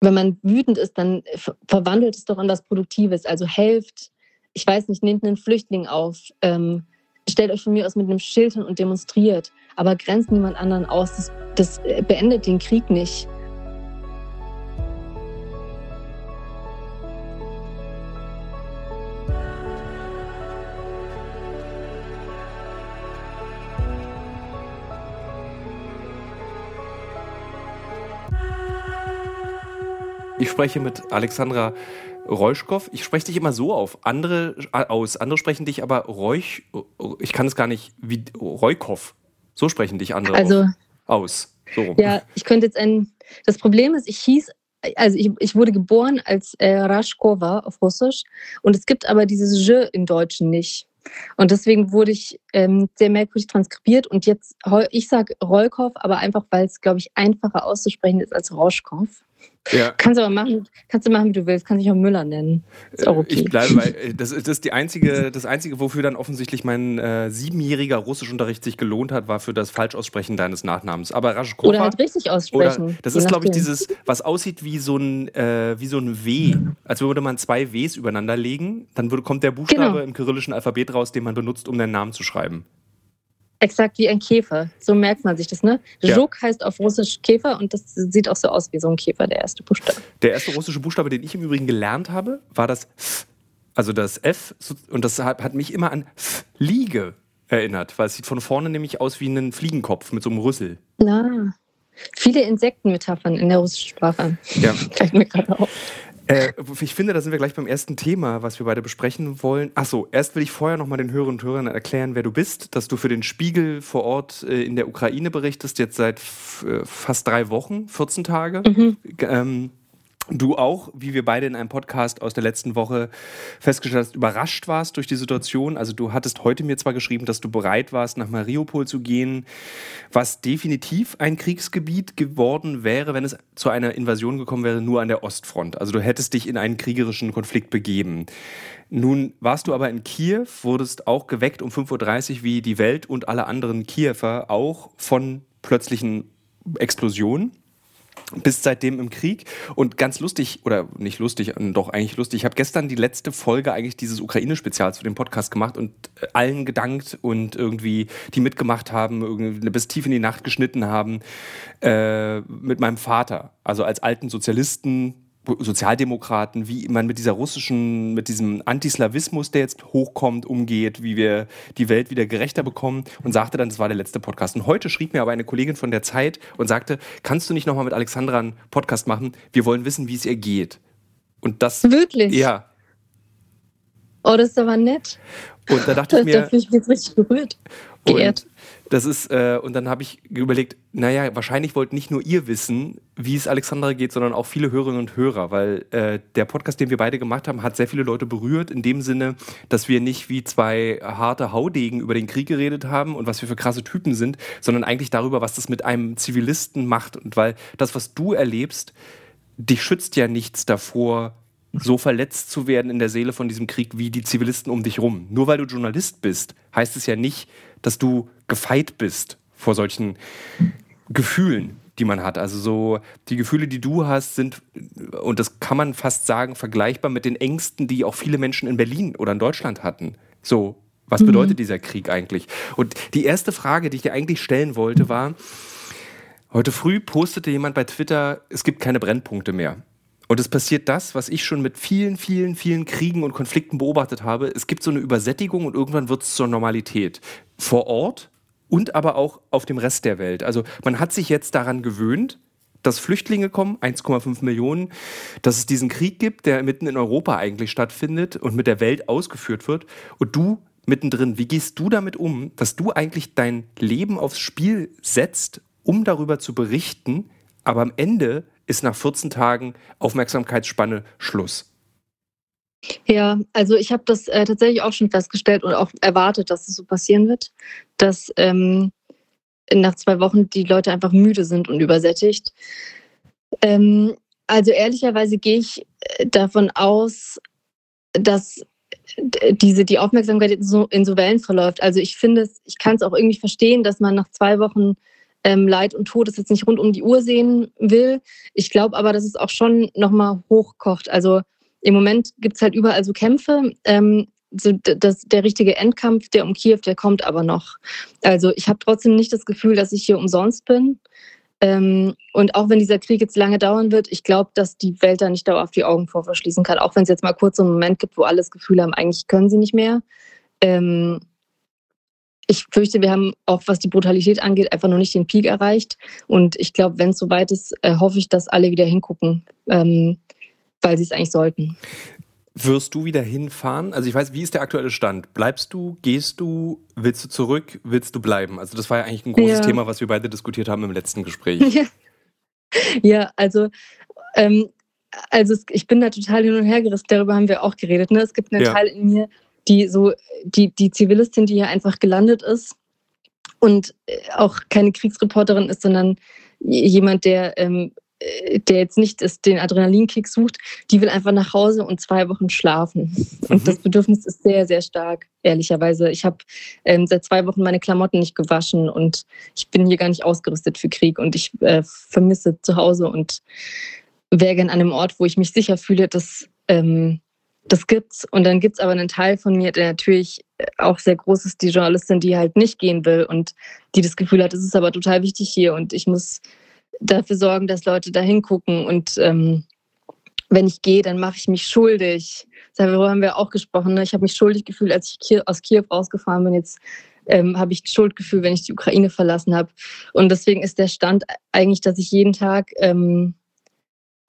wenn man wütend ist, dann verwandelt es doch in was Produktives. Also helft, ich weiß nicht, nehmt einen Flüchtling auf, ähm, stellt euch von mir aus mit einem Schild hin und demonstriert, aber grenzt niemand anderen aus. Das, das beendet den Krieg nicht. Spreche mit Alexandra Reuschkow. Ich spreche dich immer so auf, andere äh, aus. Andere sprechen dich aber Reuch, ich kann es gar nicht, wie Reukow. So sprechen dich andere also, aus. So Ja, ich könnte jetzt ein. Das Problem ist, ich hieß, also ich, ich wurde geboren als äh, Raschkova auf Russisch und es gibt aber dieses Je im Deutschen nicht. Und deswegen wurde ich ähm, sehr merkwürdig transkribiert und jetzt, ich sage Rollkopf, aber einfach, weil es, glaube ich, einfacher auszusprechen ist als Roschkopf. Ja. Kannst du aber machen, kannst du machen, wie du willst. Kannst dich auch Müller nennen. Ist auch okay. Ich bleibe bei, äh, das, das ist die einzige, das einzige, wofür dann offensichtlich mein äh, siebenjähriger Russischunterricht sich gelohnt hat, war für das Falschaussprechen deines Nachnamens. Aber Raschkova, Oder halt richtig aussprechen. Oder, das ist, glaube ich, dieses, was aussieht wie so ein, äh, wie so ein W. Als würde man zwei Ws übereinander legen, dann würde, kommt der Buchstabe genau. im kyrillischen Alphabet raus, den man benutzt, um deinen Namen zu schreiben. Exakt wie ein Käfer. So merkt man sich das, ne? Ja. Juk heißt auf Russisch Käfer und das sieht auch so aus wie so ein Käfer, der erste Buchstabe. Der erste russische Buchstabe, den ich im Übrigen gelernt habe, war das F. Also das F. Und das hat mich immer an Fliege erinnert, weil es sieht von vorne nämlich aus wie ein Fliegenkopf mit so einem Rüssel. Na, viele Insektenmetaphern in der russischen Sprache. Ja. Fällt mir gerade auf. Äh, ich finde, da sind wir gleich beim ersten Thema, was wir beide besprechen wollen. Achso, erst will ich vorher nochmal den Hörerinnen und Hörern erklären, wer du bist, dass du für den Spiegel vor Ort äh, in der Ukraine berichtest, jetzt seit äh, fast drei Wochen, 14 Tage. Mhm. Ähm, du auch, wie wir beide in einem Podcast aus der letzten Woche festgestellt hast, überrascht warst durch die Situation. Also du hattest heute mir zwar geschrieben, dass du bereit warst, nach Mariupol zu gehen, was definitiv ein Kriegsgebiet geworden wäre, wenn es zu einer Invasion gekommen wäre, nur an der Ostfront. Also du hättest dich in einen kriegerischen Konflikt begeben. Nun warst du aber in Kiew, wurdest auch geweckt um 5.30 Uhr wie die Welt und alle anderen Kiewer auch von plötzlichen Explosionen bist seitdem im Krieg und ganz lustig oder nicht lustig, doch eigentlich lustig. Ich habe gestern die letzte Folge eigentlich dieses Ukraine-Spezials für den Podcast gemacht und äh, allen gedankt und irgendwie die mitgemacht haben, irgendwie bis tief in die Nacht geschnitten haben äh, mit meinem Vater, also als alten Sozialisten Sozialdemokraten, wie man mit dieser russischen, mit diesem Antislawismus, der jetzt hochkommt, umgeht, wie wir die Welt wieder gerechter bekommen und sagte dann, das war der letzte Podcast. Und heute schrieb mir aber eine Kollegin von der Zeit und sagte, kannst du nicht nochmal mit Alexandra einen Podcast machen? Wir wollen wissen, wie es ihr geht. Und das. Wirklich? Ja. Oh, das ist aber nett. Und da dachte ich mir. Da fühle ich mich jetzt richtig berührt. Geehrt. Das ist, äh, und dann habe ich überlegt, naja, wahrscheinlich wollt nicht nur ihr wissen, wie es Alexandra geht, sondern auch viele Hörerinnen und Hörer, weil äh, der Podcast, den wir beide gemacht haben, hat sehr viele Leute berührt, in dem Sinne, dass wir nicht wie zwei harte Haudegen über den Krieg geredet haben und was wir für krasse Typen sind, sondern eigentlich darüber, was das mit einem Zivilisten macht. Und weil das, was du erlebst, dich schützt ja nichts davor, so verletzt zu werden in der Seele von diesem Krieg wie die Zivilisten um dich rum. Nur weil du Journalist bist, heißt es ja nicht, dass du gefeit bist vor solchen Gefühlen, die man hat. Also so die Gefühle, die du hast, sind, und das kann man fast sagen, vergleichbar mit den Ängsten, die auch viele Menschen in Berlin oder in Deutschland hatten. So, was mhm. bedeutet dieser Krieg eigentlich? Und die erste Frage, die ich dir eigentlich stellen wollte, war, heute früh postete jemand bei Twitter, es gibt keine Brennpunkte mehr. Und es passiert das, was ich schon mit vielen, vielen, vielen Kriegen und Konflikten beobachtet habe. Es gibt so eine Übersättigung und irgendwann wird es zur Normalität. Vor Ort und aber auch auf dem Rest der Welt. Also man hat sich jetzt daran gewöhnt, dass Flüchtlinge kommen, 1,5 Millionen, dass es diesen Krieg gibt, der mitten in Europa eigentlich stattfindet und mit der Welt ausgeführt wird. Und du mittendrin, wie gehst du damit um, dass du eigentlich dein Leben aufs Spiel setzt, um darüber zu berichten, aber am Ende ist nach 14 Tagen Aufmerksamkeitsspanne Schluss. Ja, also ich habe das äh, tatsächlich auch schon festgestellt und auch erwartet, dass es so passieren wird, dass ähm, nach zwei Wochen die Leute einfach müde sind und übersättigt. Ähm, also ehrlicherweise gehe ich äh, davon aus, dass diese, die Aufmerksamkeit in so, in so Wellen verläuft. Also ich finde es, ich kann es auch irgendwie verstehen, dass man nach zwei Wochen ähm, Leid und Tod jetzt nicht rund um die Uhr sehen will. Ich glaube aber, dass es auch schon nochmal hochkocht. Also im Moment gibt es halt überall so Kämpfe. Ähm, so das, der richtige Endkampf, der um Kiew, der kommt aber noch. Also ich habe trotzdem nicht das Gefühl, dass ich hier umsonst bin. Ähm, und auch wenn dieser Krieg jetzt lange dauern wird, ich glaube, dass die Welt da nicht dauerhaft die Augen vor verschließen kann. Auch wenn es jetzt mal kurz so einen Moment gibt, wo alle das Gefühl haben, eigentlich können sie nicht mehr. Ähm, ich fürchte, wir haben auch, was die Brutalität angeht, einfach noch nicht den Peak erreicht. Und ich glaube, wenn es soweit ist, äh, hoffe ich, dass alle wieder hingucken, ähm, weil sie es eigentlich sollten. Wirst du wieder hinfahren? Also ich weiß, wie ist der aktuelle Stand? Bleibst du, gehst du, willst du zurück, willst du bleiben? Also das war ja eigentlich ein großes ja. Thema, was wir beide diskutiert haben im letzten Gespräch. Ja, ja also, ähm, also ich bin da total hin und her gerissen, darüber haben wir auch geredet. Ne? Es gibt einen ja. Teil in mir, die so, die, die Zivilistin, die hier einfach gelandet ist und äh, auch keine Kriegsreporterin ist, sondern jemand, der ähm, äh, der jetzt nicht ist, den Adrenalinkick sucht, die will einfach nach Hause und zwei Wochen schlafen. Und mhm. das Bedürfnis ist sehr, sehr stark, ehrlicherweise. Ich habe ähm, seit zwei Wochen meine Klamotten nicht gewaschen und ich bin hier gar nicht ausgerüstet für Krieg und ich äh, vermisse zu Hause und wäre gern an einem Ort, wo ich mich sicher fühle, dass ähm, das gibt's. Und dann gibt es aber einen Teil von mir, der natürlich auch sehr groß ist, die Journalistin, die halt nicht gehen will und die das Gefühl hat, es ist aber total wichtig hier und ich muss dafür sorgen, dass Leute da hingucken. Und ähm, wenn ich gehe, dann mache ich mich schuldig. Darüber haben wir auch gesprochen. Ne? Ich habe mich schuldig gefühlt, als ich aus Kiew rausgefahren bin. Jetzt ähm, habe ich Schuldgefühl, wenn ich die Ukraine verlassen habe. Und deswegen ist der Stand eigentlich, dass ich jeden Tag ähm,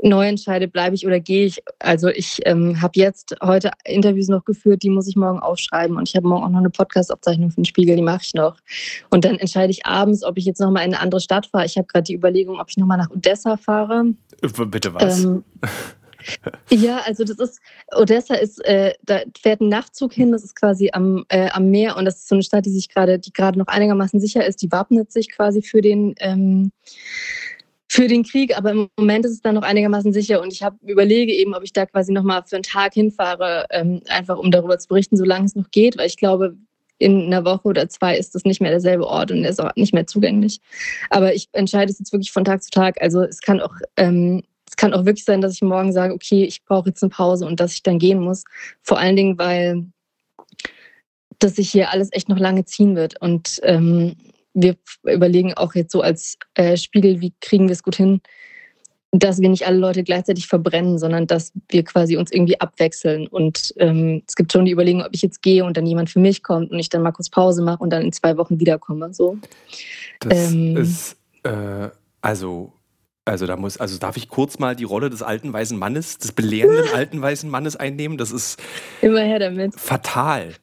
neu entscheide, bleibe ich oder gehe ich. Also ich ähm, habe jetzt heute Interviews noch geführt, die muss ich morgen aufschreiben und ich habe morgen auch noch eine Podcast-Aufzeichnung für den Spiegel, die mache ich noch. Und dann entscheide ich abends, ob ich jetzt nochmal in eine andere Stadt fahre. Ich habe gerade die Überlegung, ob ich nochmal nach Odessa fahre. Bitte was? Ähm, ja, also das ist, Odessa ist, äh, da fährt ein Nachtzug hin, das ist quasi am, äh, am Meer und das ist so eine Stadt, die sich gerade, die gerade noch einigermaßen sicher ist, die wappnet sich quasi für den ähm, für den Krieg, aber im Moment ist es dann noch einigermaßen sicher und ich hab, überlege eben, ob ich da quasi nochmal für einen Tag hinfahre, ähm, einfach um darüber zu berichten, solange es noch geht, weil ich glaube, in einer Woche oder zwei ist das nicht mehr derselbe Ort und ist auch nicht mehr zugänglich. Aber ich entscheide es jetzt wirklich von Tag zu Tag. Also es kann auch, ähm, es kann auch wirklich sein, dass ich morgen sage, okay, ich brauche jetzt eine Pause und dass ich dann gehen muss. Vor allen Dingen, weil das sich hier alles echt noch lange ziehen wird. Und ähm, wir überlegen auch jetzt so als äh, Spiegel, wie kriegen wir es gut hin, dass wir nicht alle Leute gleichzeitig verbrennen, sondern dass wir quasi uns irgendwie abwechseln. Und ähm, es gibt schon die Überlegung, ob ich jetzt gehe und dann jemand für mich kommt und ich dann mal kurz Pause mache und dann in zwei Wochen wiederkomme. So. Das ähm, ist äh, also also da muss, also darf ich kurz mal die Rolle des alten weißen Mannes, des belehrenden alten weißen Mannes einnehmen? Das ist immer her damit. Fatal.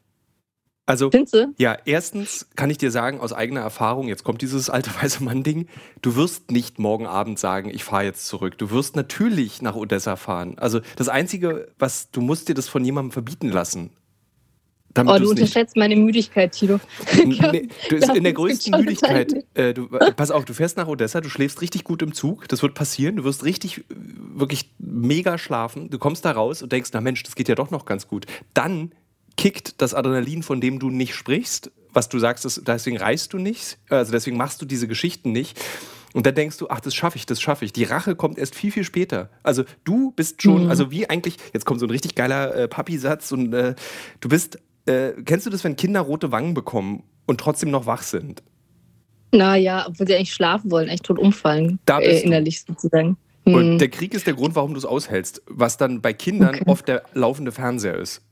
Also, Findste? ja, erstens kann ich dir sagen, aus eigener Erfahrung, jetzt kommt dieses alte weiße Mann-Ding, du wirst nicht morgen Abend sagen, ich fahre jetzt zurück. Du wirst natürlich nach Odessa fahren. Also, das Einzige, was, du musst dir das von jemandem verbieten lassen. oh, du unterschätzt meine Müdigkeit, Tilo. nee, du bist in der größten Müdigkeit. Äh, du, äh, pass auf, du fährst nach Odessa, du schläfst richtig gut im Zug. Das wird passieren. Du wirst richtig, wirklich mega schlafen. Du kommst da raus und denkst, na Mensch, das geht ja doch noch ganz gut. Dann kickt das Adrenalin, von dem du nicht sprichst, was du sagst, das, deswegen reist du nicht, also deswegen machst du diese Geschichten nicht. Und dann denkst du, ach, das schaffe ich, das schaffe ich. Die Rache kommt erst viel, viel später. Also du bist schon, mhm. also wie eigentlich, jetzt kommt so ein richtig geiler äh, Papi-Satz und äh, du bist, äh, kennst du das, wenn Kinder rote Wangen bekommen und trotzdem noch wach sind? Naja, obwohl sie eigentlich schlafen wollen, echt tot umfallen, da äh, innerlich sozusagen. Und mhm. der Krieg ist der Grund, warum du es aushältst, was dann bei Kindern okay. oft der laufende Fernseher ist.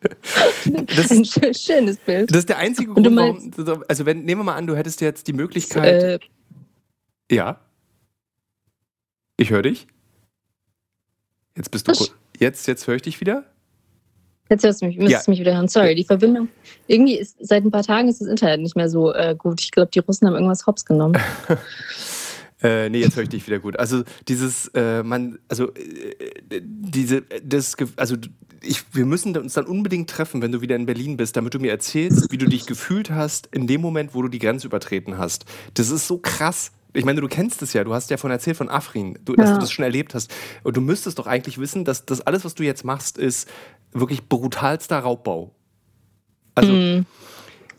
Das, ein schönes Bild. Das ist der einzige Grund, warum. Also, wenn, nehmen wir mal an, du hättest jetzt die Möglichkeit. Äh, ja. Ich höre dich. Jetzt bist du. Jetzt, jetzt höre ich dich wieder. Jetzt hörst du mich, müsstest ja. mich wieder hören. Sorry, die Verbindung. Irgendwie ist seit ein paar Tagen ist das Internet nicht mehr so äh, gut. Ich glaube, die Russen haben irgendwas hops genommen. Äh, nee, jetzt höre ich dich wieder gut. Also dieses, äh, man, also äh, diese, das, also ich, wir müssen uns dann unbedingt treffen, wenn du wieder in Berlin bist, damit du mir erzählst, wie du dich gefühlt hast in dem Moment, wo du die Grenze übertreten hast. Das ist so krass. Ich meine, du kennst es ja, du hast ja von erzählt von Afrin, du, dass ja. du das schon erlebt hast. Und du müsstest doch eigentlich wissen, dass das alles, was du jetzt machst, ist wirklich brutalster Raubbau. Also. Mm.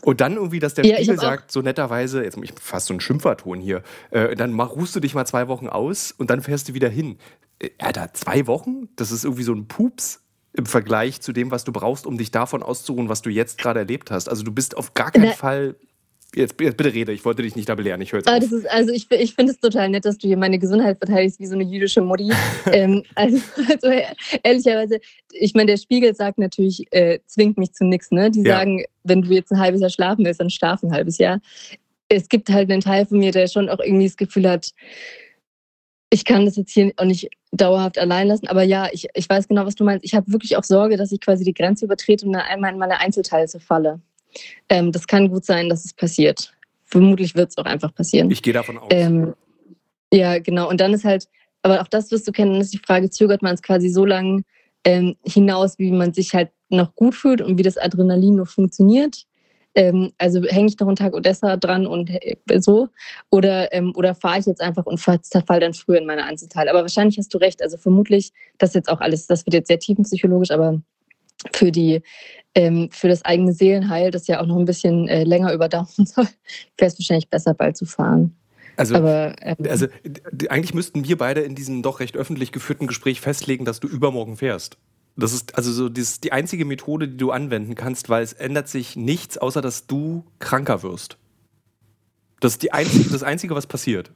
Und dann irgendwie, dass der ja, Spiegel sagt, so netterweise, jetzt ich fast so ein Schimpferton hier, äh, dann mach, ruhst du dich mal zwei Wochen aus und dann fährst du wieder hin. Äh, Alter, zwei Wochen? Das ist irgendwie so ein Pups im Vergleich zu dem, was du brauchst, um dich davon auszuruhen, was du jetzt gerade erlebt hast. Also du bist auf gar keinen Na, Fall Jetzt, jetzt, bitte rede, ich wollte dich nicht da belehren, ich höre jetzt ah, Also ich, ich finde es total nett, dass du hier meine Gesundheit verteidigst, wie so eine jüdische Mutti. ähm, also, also, ehrlicherweise, ich meine, der Spiegel sagt natürlich, äh, zwingt mich zu nichts. Ne? Die ja. sagen, wenn du jetzt ein halbes Jahr schlafen willst, dann schlaf ein halbes Jahr. Es gibt halt einen Teil von mir, der schon auch irgendwie das Gefühl hat, ich kann das jetzt hier auch nicht dauerhaft allein lassen. Aber ja, ich, ich weiß genau, was du meinst. Ich habe wirklich auch Sorge, dass ich quasi die Grenze übertrete und dann einmal in meine Einzelteile falle. Ähm, das kann gut sein, dass es passiert. Vermutlich wird es auch einfach passieren. Ich gehe davon aus. Ähm, ja, genau. Und dann ist halt, aber auch das wirst du kennen, ist die Frage, zögert man es quasi so lange ähm, hinaus, wie man sich halt noch gut fühlt und wie das Adrenalin noch funktioniert. Ähm, also hänge ich noch einen Tag Odessa dran und äh, so oder, ähm, oder fahre ich jetzt einfach und zerfall dann früher in meine Einzelteile. Aber wahrscheinlich hast du recht. Also vermutlich, das jetzt auch alles, das wird jetzt sehr tiefenpsychologisch, aber für die ähm, für das eigene Seelenheil, das ja auch noch ein bisschen äh, länger überdauern soll, wäre es wahrscheinlich besser, bald zu fahren. Also, Aber, ähm, also eigentlich müssten wir beide in diesem doch recht öffentlich geführten Gespräch festlegen, dass du übermorgen fährst. Das ist also so das die einzige Methode, die du anwenden kannst, weil es ändert sich nichts, außer dass du kranker wirst. Das ist die einzige, das Einzige, was passiert.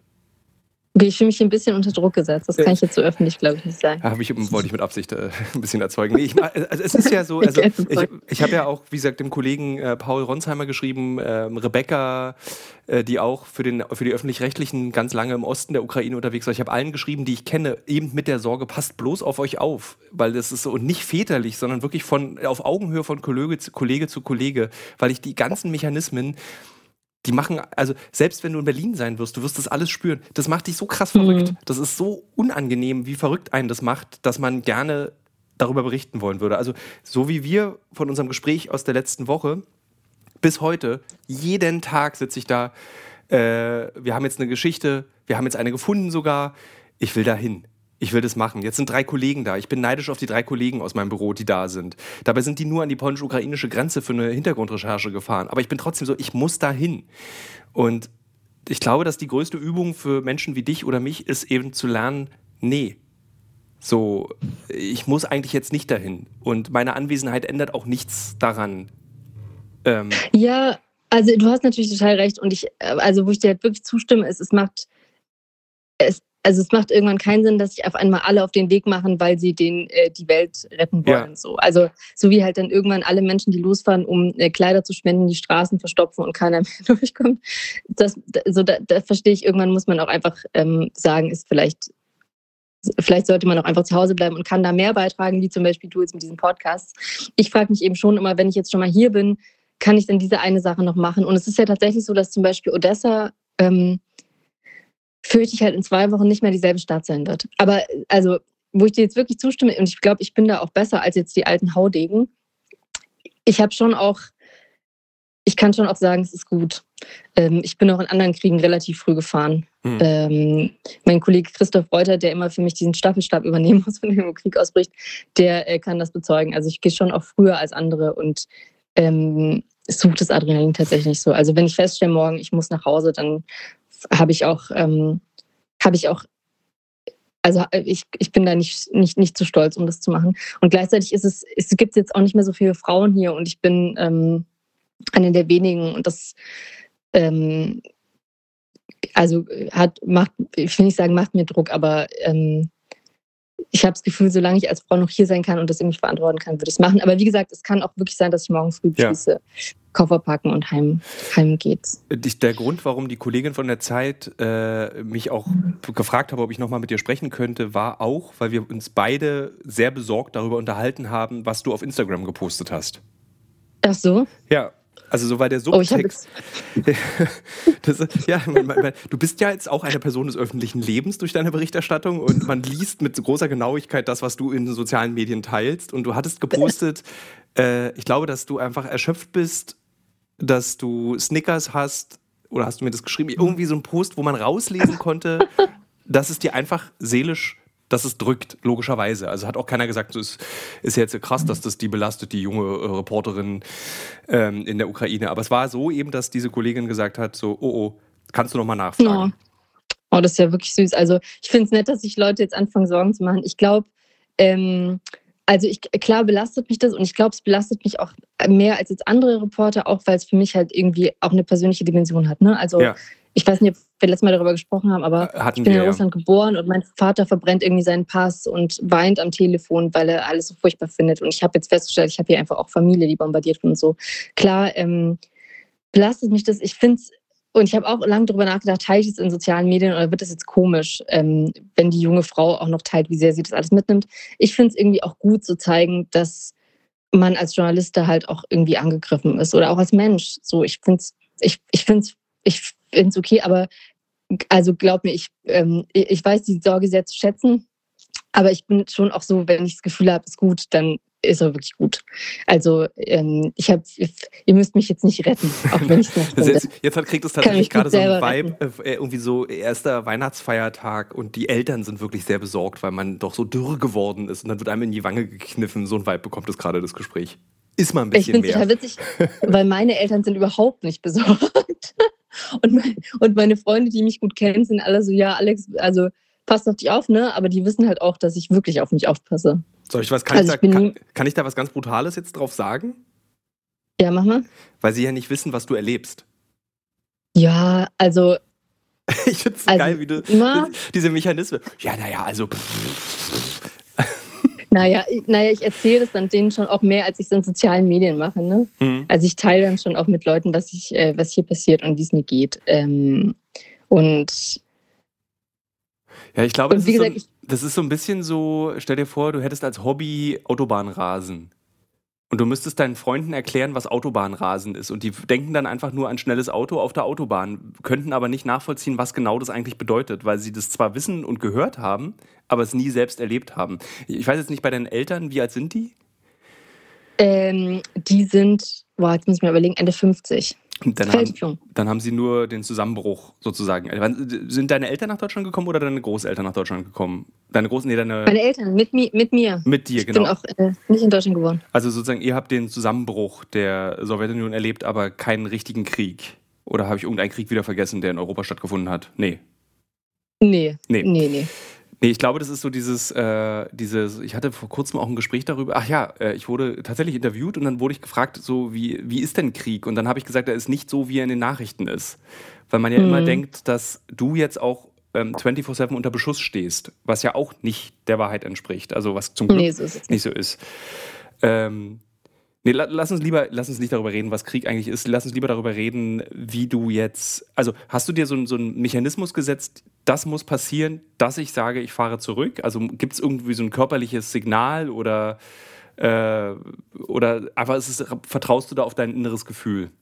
Ich fühle mich ein bisschen unter Druck gesetzt. Das kann ich jetzt so öffentlich, glaube ich, nicht sagen. Ja, ich, wollte ich mit Absicht äh, ein bisschen erzeugen. Nee, ich, also es ist ja so, also ich, ich habe ja auch, wie gesagt, dem Kollegen äh, Paul Ronsheimer geschrieben, äh, Rebecca, die auch für, den, für die Öffentlich-Rechtlichen ganz lange im Osten der Ukraine unterwegs war. Ich habe allen geschrieben, die ich kenne, eben mit der Sorge, passt bloß auf euch auf. Weil das ist so nicht väterlich, sondern wirklich von, auf Augenhöhe von Kollege zu Kollege, zu Kollege weil ich die ganzen Mechanismen die machen, also selbst wenn du in Berlin sein wirst, du wirst das alles spüren. Das macht dich so krass verrückt. Mhm. Das ist so unangenehm, wie verrückt einen das macht, dass man gerne darüber berichten wollen würde. Also so wie wir von unserem Gespräch aus der letzten Woche bis heute, jeden Tag sitze ich da. Äh, wir haben jetzt eine Geschichte, wir haben jetzt eine gefunden sogar. Ich will da hin ich will das machen. Jetzt sind drei Kollegen da. Ich bin neidisch auf die drei Kollegen aus meinem Büro, die da sind. Dabei sind die nur an die polnisch-ukrainische Grenze für eine Hintergrundrecherche gefahren. Aber ich bin trotzdem so, ich muss da hin. Und ich glaube, dass die größte Übung für Menschen wie dich oder mich ist eben zu lernen, nee, so, ich muss eigentlich jetzt nicht dahin. Und meine Anwesenheit ändert auch nichts daran. Ähm ja, also du hast natürlich total recht. Und ich, äh, also wo ich dir halt wirklich zustimme, ist, es macht, es, also es macht irgendwann keinen Sinn, dass sich auf einmal alle auf den Weg machen, weil sie den, äh, die Welt retten wollen. Ja. So. Also so wie halt dann irgendwann alle Menschen, die losfahren, um äh, Kleider zu spenden, die Straßen verstopfen und keiner mehr durchkommt. Das, so, da, da verstehe ich, irgendwann muss man auch einfach ähm, sagen, ist vielleicht, vielleicht sollte man auch einfach zu Hause bleiben und kann da mehr beitragen, wie zum Beispiel du jetzt mit diesem Podcast. Ich frage mich eben schon immer, wenn ich jetzt schon mal hier bin, kann ich denn diese eine Sache noch machen? Und es ist ja tatsächlich so, dass zum Beispiel Odessa ähm, fürchte ich halt in zwei Wochen nicht mehr dieselbe Stadt sein wird. Aber also, wo ich dir jetzt wirklich zustimme, und ich glaube, ich bin da auch besser als jetzt die alten Haudegen, ich habe schon auch, ich kann schon auch sagen, es ist gut. Ähm, ich bin auch in anderen Kriegen relativ früh gefahren. Mhm. Ähm, mein Kollege Christoph Reuter, der immer für mich diesen Staffelstab übernehmen muss, wenn der Krieg ausbricht, der äh, kann das bezeugen. Also ich gehe schon auch früher als andere und ähm, sucht das Adrenalin tatsächlich so. Also wenn ich feststelle, morgen ich muss nach Hause, dann habe ich auch, ähm, habe ich auch, also äh, ich, ich bin da nicht, nicht, nicht zu stolz, um das zu machen. Und gleichzeitig ist es, es gibt jetzt auch nicht mehr so viele Frauen hier und ich bin ähm, eine der wenigen und das ähm, also hat, macht, ich will nicht sagen, macht mir Druck, aber ähm, ich habe das Gefühl, solange ich als Frau noch hier sein kann und das irgendwie verantworten kann, würde ich es machen. Aber wie gesagt, es kann auch wirklich sein, dass ich morgen früh ja. Koffer packen und heim, heim geht's. Der Grund, warum die Kollegin von der Zeit äh, mich auch gefragt habe, ob ich nochmal mit dir sprechen könnte, war auch, weil wir uns beide sehr besorgt darüber unterhalten haben, was du auf Instagram gepostet hast. Ach so? Ja, also so war der Subtext. Oh, das, ja, man, man, du bist ja jetzt auch eine Person des öffentlichen Lebens durch deine Berichterstattung und man liest mit großer Genauigkeit das, was du in den sozialen Medien teilst. Und du hattest gepostet, äh, ich glaube, dass du einfach erschöpft bist, dass du Snickers hast, oder hast du mir das geschrieben? Irgendwie so ein Post, wo man rauslesen konnte, dass es dir einfach seelisch dass es drückt, logischerweise. Also hat auch keiner gesagt, so ist, ist jetzt krass, dass das die belastet, die junge äh, Reporterin ähm, in der Ukraine. Aber es war so eben, dass diese Kollegin gesagt hat, so, oh, oh, kannst du nochmal nachfragen? Oh. oh, das ist ja wirklich süß. Also ich finde es nett, dass sich Leute jetzt anfangen, Sorgen zu machen. Ich glaube, ähm, also ich, klar belastet mich das und ich glaube, es belastet mich auch mehr als jetzt andere Reporter, auch weil es für mich halt irgendwie auch eine persönliche Dimension hat. Ne? Also ja. ich weiß nicht, ob wir letztes Mal darüber gesprochen haben, aber äh, Hatten ich bin wir, in Russland ja. geboren und mein Vater verbrennt irgendwie seinen Pass und weint am Telefon, weil er alles so furchtbar findet. Und ich habe jetzt festgestellt, ich habe hier einfach auch Familie, die bombardiert wird und so. Klar, ähm, belastet mich das. Ich finde es und ich habe auch lange darüber nachgedacht, teile ich es in sozialen Medien oder wird das jetzt komisch, ähm, wenn die junge Frau auch noch teilt, wie sehr sie das alles mitnimmt. Ich finde es irgendwie auch gut zu zeigen, dass man als Journalist halt auch irgendwie angegriffen ist oder auch als Mensch. So, ich finde es ich, ich find's, ich find's okay, aber also glaub mir, ich, ähm, ich weiß die Sorge sehr zu schätzen, aber ich bin schon auch so, wenn ich das Gefühl habe, ist gut, dann ist er wirklich gut. Also ähm, ich habe, ihr müsst mich jetzt nicht retten, auch wenn ich es nicht. Jetzt, jetzt kriegt es tatsächlich gerade so ein Vibe, äh, irgendwie so erster Weihnachtsfeiertag und die Eltern sind wirklich sehr besorgt, weil man doch so dürr geworden ist und dann wird einem in die Wange gekniffen. So ein Vibe bekommt es gerade das Gespräch. Ist mal ein bisschen ich mehr. Ich finde witzig, weil meine Eltern sind überhaupt nicht besorgt. Und, mein, und meine Freunde, die mich gut kennen, sind alle so, ja, Alex, also passt auf dich auf, ne? Aber die wissen halt auch, dass ich wirklich auf mich aufpasse. Soll ich was, kann, also ich, da, kann, kann ich da was ganz Brutales jetzt drauf sagen? Ja, mach mal. Weil sie ja nicht wissen, was du erlebst. Ja, also. ich finde es also, geil, wie du immer, diese Mechanismen. Ja, naja, also. naja, naja, ich erzähle das dann denen schon auch mehr, als ich es in sozialen Medien mache. Ne? Mhm. Also ich teile dann schon auch mit Leuten, was, ich, äh, was hier passiert und wie es mir geht. Ähm, und ja, ich glaube, das, gesagt, ist so, das ist so ein bisschen so, stell dir vor, du hättest als Hobby Autobahnrasen. Und du müsstest deinen Freunden erklären, was Autobahnrasen ist. Und die denken dann einfach nur an schnelles Auto auf der Autobahn, könnten aber nicht nachvollziehen, was genau das eigentlich bedeutet, weil sie das zwar wissen und gehört haben, aber es nie selbst erlebt haben. Ich weiß jetzt nicht bei deinen Eltern, wie alt sind die? Ähm, die sind, boah, jetzt muss ich mir überlegen, Ende 50. Dann haben, dann haben, sie nur den Zusammenbruch sozusagen. Sind deine Eltern nach Deutschland gekommen oder deine Großeltern nach Deutschland gekommen? Deine Großen, nee, deine. Meine Eltern, mit, mi mit mir. Mit dir, genau. Ich bin auch äh, nicht in Deutschland geboren. Also sozusagen, ihr habt den Zusammenbruch der Sowjetunion erlebt, aber keinen richtigen Krieg. Oder habe ich irgendeinen Krieg wieder vergessen, der in Europa stattgefunden hat? Nee. Nee. Nee, nee. nee. Nee, ich glaube, das ist so dieses, äh, dieses, ich hatte vor kurzem auch ein Gespräch darüber, ach ja, äh, ich wurde tatsächlich interviewt und dann wurde ich gefragt, so, wie, wie ist denn Krieg? Und dann habe ich gesagt, er ist nicht so, wie er in den Nachrichten ist. Weil man ja mhm. immer denkt, dass du jetzt auch ähm, 24-7 unter Beschuss stehst, was ja auch nicht der Wahrheit entspricht. Also was zum Glück nee, so nicht so ist. Ähm, Nee, lass uns lieber, lass uns nicht darüber reden, was Krieg eigentlich ist. Lass uns lieber darüber reden, wie du jetzt. Also, hast du dir so, so einen Mechanismus gesetzt, das muss passieren, dass ich sage, ich fahre zurück? Also gibt es irgendwie so ein körperliches Signal oder, äh, oder einfach es, vertraust du da auf dein inneres Gefühl?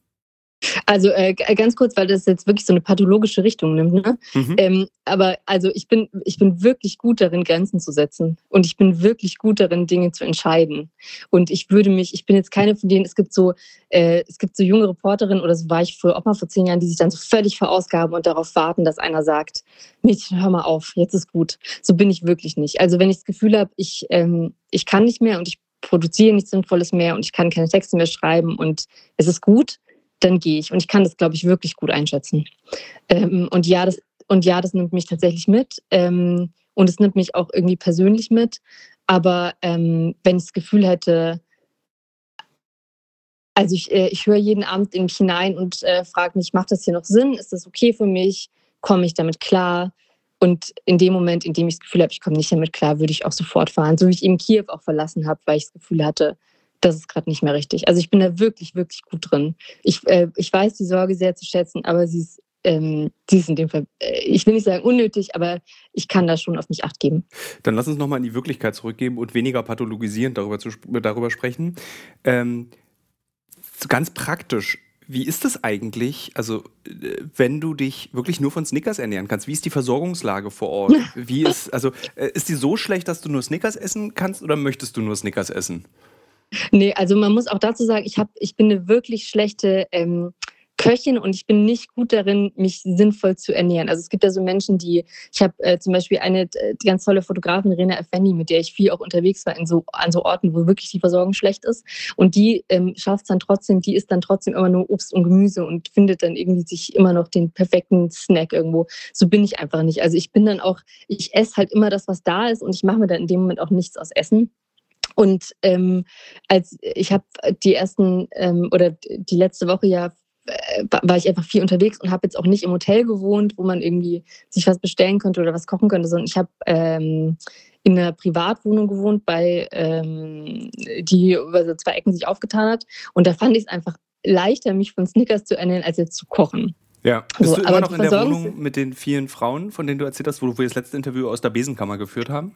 Also äh, ganz kurz, weil das jetzt wirklich so eine pathologische Richtung nimmt. Ne? Mhm. Ähm, aber also ich bin, ich bin wirklich gut darin, Grenzen zu setzen. Und ich bin wirklich gut darin, Dinge zu entscheiden. Und ich würde mich, ich bin jetzt keine von denen, es gibt so, äh, es gibt so junge Reporterinnen, oder so war ich früher auch mal vor zehn Jahren, die sich dann so völlig verausgaben und darauf warten, dass einer sagt, Mädchen, hör mal auf, jetzt ist gut. So bin ich wirklich nicht. Also wenn ich das Gefühl habe, ich, ähm, ich kann nicht mehr und ich produziere nichts Sinnvolles mehr und ich kann keine Texte mehr schreiben und es ist gut, dann gehe ich. Und ich kann das, glaube ich, wirklich gut einschätzen. Ähm, und ja, das, und ja, das nimmt mich tatsächlich mit. Ähm, und es nimmt mich auch irgendwie persönlich mit. Aber ähm, wenn ich das Gefühl hätte, also ich, äh, ich höre jeden Abend in mich hinein und äh, frage mich, macht das hier noch Sinn? Ist das okay für mich? Komme ich damit klar? Und in dem Moment, in dem ich das Gefühl habe, ich komme nicht damit klar, würde ich auch sofort fahren. So wie ich eben Kiew auch verlassen habe, weil ich das Gefühl hatte, das ist gerade nicht mehr richtig. Also ich bin da wirklich, wirklich gut drin. Ich, äh, ich weiß die Sorge sehr zu schätzen, aber sie ist, ähm, sie ist in dem Fall, äh, ich will nicht sagen unnötig, aber ich kann da schon auf mich acht geben. Dann lass uns nochmal in die Wirklichkeit zurückgeben und weniger pathologisieren darüber, zu, darüber sprechen. Ähm, ganz praktisch, wie ist das eigentlich, also äh, wenn du dich wirklich nur von Snickers ernähren kannst? Wie ist die Versorgungslage vor Ort? Wie ist, also, äh, ist die so schlecht, dass du nur Snickers essen kannst oder möchtest du nur Snickers essen? Nee, also man muss auch dazu sagen, ich, hab, ich bin eine wirklich schlechte ähm, Köchin und ich bin nicht gut darin, mich sinnvoll zu ernähren. Also es gibt ja so Menschen, die, ich habe äh, zum Beispiel eine äh, die ganz tolle Fotografin, Rena Effendi, mit der ich viel auch unterwegs war in so, an so Orten, wo wirklich die Versorgung schlecht ist. Und die ähm, schafft es dann trotzdem, die isst dann trotzdem immer nur Obst und Gemüse und findet dann irgendwie sich immer noch den perfekten Snack irgendwo. So bin ich einfach nicht. Also ich bin dann auch, ich esse halt immer das, was da ist und ich mache mir dann in dem Moment auch nichts aus Essen. Und ähm, als ich habe die ersten ähm, oder die letzte Woche ja äh, war ich einfach viel unterwegs und habe jetzt auch nicht im Hotel gewohnt, wo man irgendwie sich was bestellen könnte oder was kochen könnte, sondern ich habe ähm, in einer Privatwohnung gewohnt, bei ähm, die über so zwei Ecken sich aufgetan hat. Und da fand ich es einfach leichter, mich von Snickers zu ernähren, als jetzt zu kochen. Ja, bist so, du immer noch in der Wohnung mit den vielen Frauen, von denen du erzählt hast, wo wir das letzte Interview aus der Besenkammer geführt haben?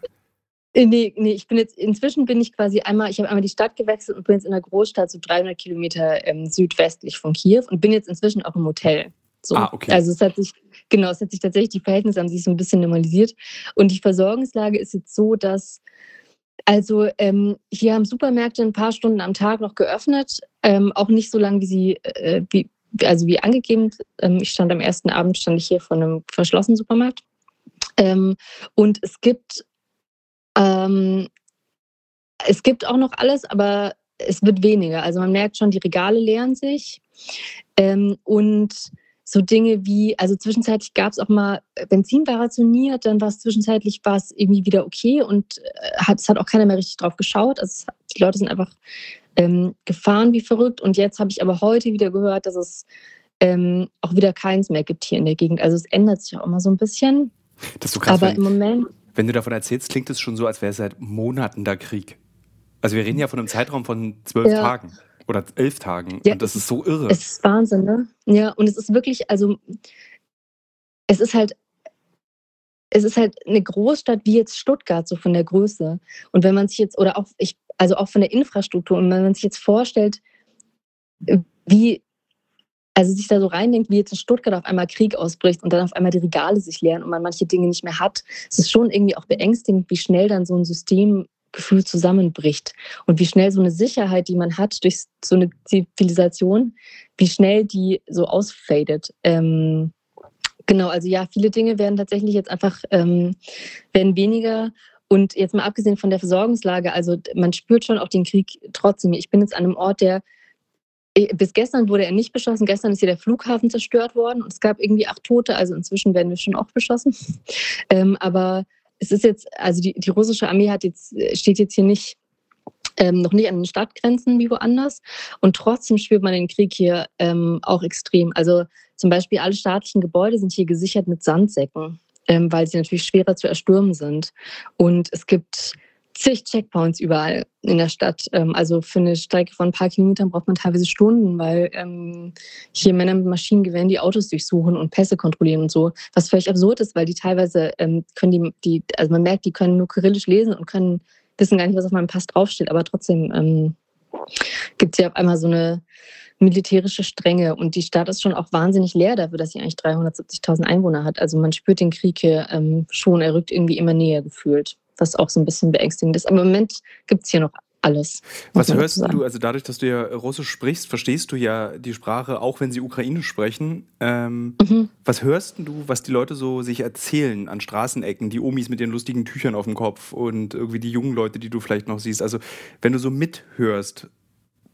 Äh, nee, nee, ich bin jetzt, inzwischen bin ich quasi einmal, ich habe einmal die Stadt gewechselt und bin jetzt in der Großstadt, so 300 Kilometer ähm, südwestlich von Kiew und bin jetzt inzwischen auch im Hotel. So. Ah, okay. Also es hat sich, genau, es hat sich tatsächlich, die Verhältnisse haben sich so ein bisschen normalisiert. Und die Versorgungslage ist jetzt so, dass, also ähm, hier haben Supermärkte ein paar Stunden am Tag noch geöffnet, ähm, auch nicht so lange, wie sie, äh, wie, also wie angegeben. Ähm, ich stand am ersten Abend, stand ich hier vor einem verschlossenen Supermarkt. Ähm, und es gibt ähm, es gibt auch noch alles, aber es wird weniger. Also man merkt schon, die Regale leeren sich. Ähm, und so Dinge wie, also zwischenzeitlich gab es auch mal Benzin war rationiert, dann war es zwischenzeitlich war es irgendwie wieder okay und äh, hat, es hat auch keiner mehr richtig drauf geschaut. Also die Leute sind einfach ähm, gefahren wie verrückt. Und jetzt habe ich aber heute wieder gehört, dass es ähm, auch wieder keins mehr gibt hier in der Gegend. Also es ändert sich auch immer so ein bisschen. Das so krass, aber im Moment wenn du davon erzählst, klingt es schon so, als wäre es seit Monaten der Krieg. Also wir reden ja von einem Zeitraum von zwölf ja. Tagen oder elf Tagen. Ja, und das ist so irre. Es ist Wahnsinn, ne? Ja, und es ist wirklich, also es ist halt, es ist halt eine Großstadt wie jetzt Stuttgart, so von der Größe. Und wenn man sich jetzt, oder auch, ich, also auch von der Infrastruktur, und wenn man sich jetzt vorstellt, wie also sich da so reindenkt, wie jetzt in Stuttgart auf einmal Krieg ausbricht und dann auf einmal die Regale sich leeren und man manche Dinge nicht mehr hat. Es ist schon irgendwie auch beängstigend, wie schnell dann so ein Systemgefühl zusammenbricht und wie schnell so eine Sicherheit, die man hat durch so eine Zivilisation, wie schnell die so ausfadet. Ähm, genau, also ja, viele Dinge werden tatsächlich jetzt einfach ähm, werden weniger und jetzt mal abgesehen von der Versorgungslage, also man spürt schon auch den Krieg trotzdem. Ich bin jetzt an einem Ort, der bis gestern wurde er nicht beschossen. Gestern ist hier der Flughafen zerstört worden und es gab irgendwie acht Tote. Also inzwischen werden wir schon auch beschossen. Ähm, aber es ist jetzt, also die, die russische Armee hat jetzt, steht jetzt hier nicht ähm, noch nicht an den Stadtgrenzen wie woanders. Und trotzdem spürt man den Krieg hier ähm, auch extrem. Also zum Beispiel alle staatlichen Gebäude sind hier gesichert mit Sandsäcken, ähm, weil sie natürlich schwerer zu erstürmen sind. Und es gibt zig Checkpoints überall in der Stadt. Ähm, also für eine Strecke von ein paar Kilometern braucht man teilweise Stunden, weil ähm, hier Männer mit Maschinengewehren die Autos durchsuchen und Pässe kontrollieren und so. Was völlig absurd ist, weil die teilweise ähm, können die, die, also man merkt, die können nur Kyrillisch lesen und können wissen gar nicht, was auf meinem Pass draufsteht, aber trotzdem ähm, gibt es hier auf einmal so eine militärische Strenge. Und die Stadt ist schon auch wahnsinnig leer dafür, dass sie eigentlich 370.000 Einwohner hat. Also man spürt den Krieg hier ähm, schon, er rückt irgendwie immer näher gefühlt was auch so ein bisschen beängstigend ist. Aber im Moment gibt es hier noch alles. Was hörst du, also dadurch, dass du ja Russisch sprichst, verstehst du ja die Sprache, auch wenn sie Ukrainisch sprechen. Ähm, mhm. Was hörst du, was die Leute so sich erzählen an Straßenecken, die Omis mit den lustigen Tüchern auf dem Kopf und irgendwie die jungen Leute, die du vielleicht noch siehst? Also, wenn du so mithörst,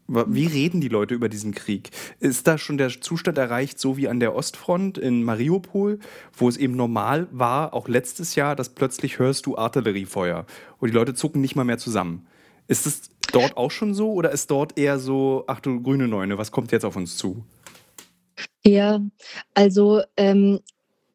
wie reden die Leute über diesen Krieg? Ist da schon der Zustand erreicht, so wie an der Ostfront in Mariupol, wo es eben normal war, auch letztes Jahr, dass plötzlich hörst du Artilleriefeuer und die Leute zucken nicht mal mehr zusammen? Ist es dort auch schon so oder ist dort eher so, ach du grüne Neune, was kommt jetzt auf uns zu? Ja, also ähm,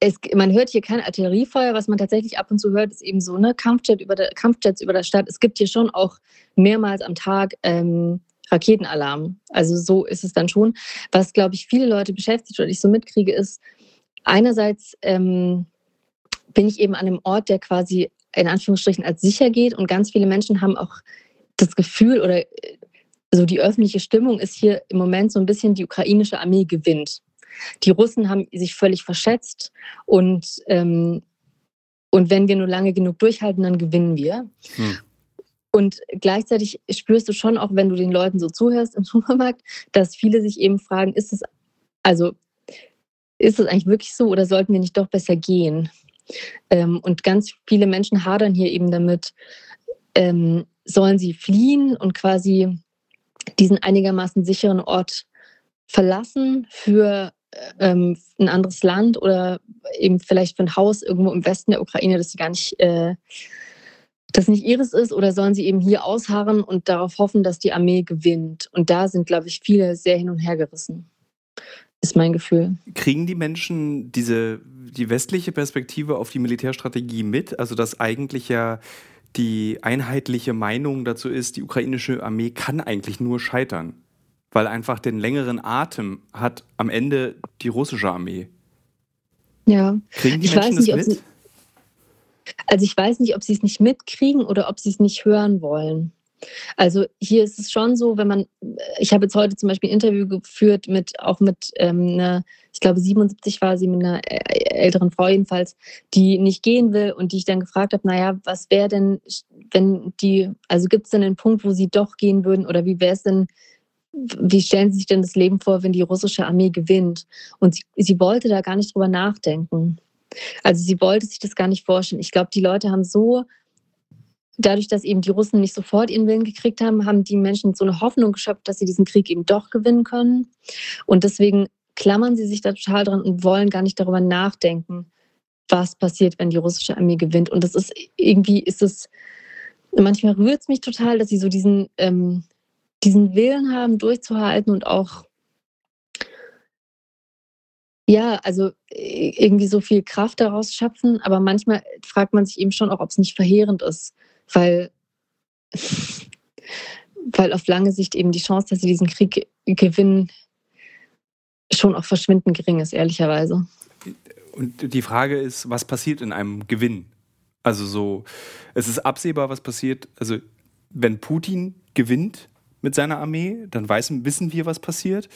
es, man hört hier kein Artilleriefeuer. Was man tatsächlich ab und zu hört, ist eben so ne Kampfjet über der, Kampfjets über der Stadt. Es gibt hier schon auch mehrmals am Tag ähm, Raketenalarm. Also so ist es dann schon. Was, glaube ich, viele Leute beschäftigt oder ich so mitkriege, ist, einerseits ähm, bin ich eben an einem Ort, der quasi in Anführungsstrichen als sicher geht und ganz viele Menschen haben auch das Gefühl oder äh, so die öffentliche Stimmung ist hier im Moment so ein bisschen, die ukrainische Armee gewinnt. Die Russen haben sich völlig verschätzt und, ähm, und wenn wir nur lange genug durchhalten, dann gewinnen wir. Hm. Und gleichzeitig spürst du schon auch, wenn du den Leuten so zuhörst im Supermarkt, dass viele sich eben fragen, ist es also ist es eigentlich wirklich so oder sollten wir nicht doch besser gehen? Ähm, und ganz viele Menschen hadern hier eben damit, ähm, sollen sie fliehen und quasi diesen einigermaßen sicheren Ort verlassen für ähm, ein anderes Land oder eben vielleicht für ein Haus irgendwo im Westen der Ukraine, das sie gar nicht, äh, das nicht ihres ist, oder sollen sie eben hier ausharren und darauf hoffen, dass die Armee gewinnt? Und da sind, glaube ich, viele sehr hin und her gerissen. Ist mein Gefühl. Kriegen die Menschen diese die westliche Perspektive auf die Militärstrategie mit? Also dass eigentlich ja die einheitliche Meinung dazu ist, die ukrainische Armee kann eigentlich nur scheitern weil einfach den längeren Atem hat am Ende die russische Armee. Ja. Kriegen die ich Menschen weiß nicht, das ob mit? Also ich weiß nicht, ob sie es nicht mitkriegen oder ob sie es nicht hören wollen. Also hier ist es schon so, wenn man, ich habe jetzt heute zum Beispiel ein Interview geführt mit auch mit ähm, einer, ich glaube 77 war sie mit einer älteren Frau jedenfalls, die nicht gehen will und die ich dann gefragt habe, naja, was wäre denn, wenn die, also gibt es denn einen Punkt, wo sie doch gehen würden oder wie wäre es denn, wie stellen Sie sich denn das Leben vor, wenn die russische Armee gewinnt? Und sie, sie wollte da gar nicht drüber nachdenken. Also sie wollte sich das gar nicht vorstellen. Ich glaube, die Leute haben so, dadurch, dass eben die Russen nicht sofort ihren Willen gekriegt haben, haben die Menschen so eine Hoffnung geschöpft, dass sie diesen Krieg eben doch gewinnen können. Und deswegen klammern sie sich da total dran und wollen gar nicht darüber nachdenken, was passiert, wenn die russische Armee gewinnt. Und das ist irgendwie, ist es, manchmal rührt es mich total, dass sie so diesen ähm, diesen Willen haben, durchzuhalten und auch, ja, also irgendwie so viel Kraft daraus schöpfen. Aber manchmal fragt man sich eben schon auch, ob es nicht verheerend ist, weil, weil auf lange Sicht eben die Chance, dass sie diesen Krieg gewinnen, schon auch verschwindend gering ist, ehrlicherweise. Und die Frage ist, was passiert in einem Gewinn? Also so, es ist absehbar, was passiert. Also wenn Putin gewinnt, mit seiner Armee, dann weiß, wissen wir, was passiert.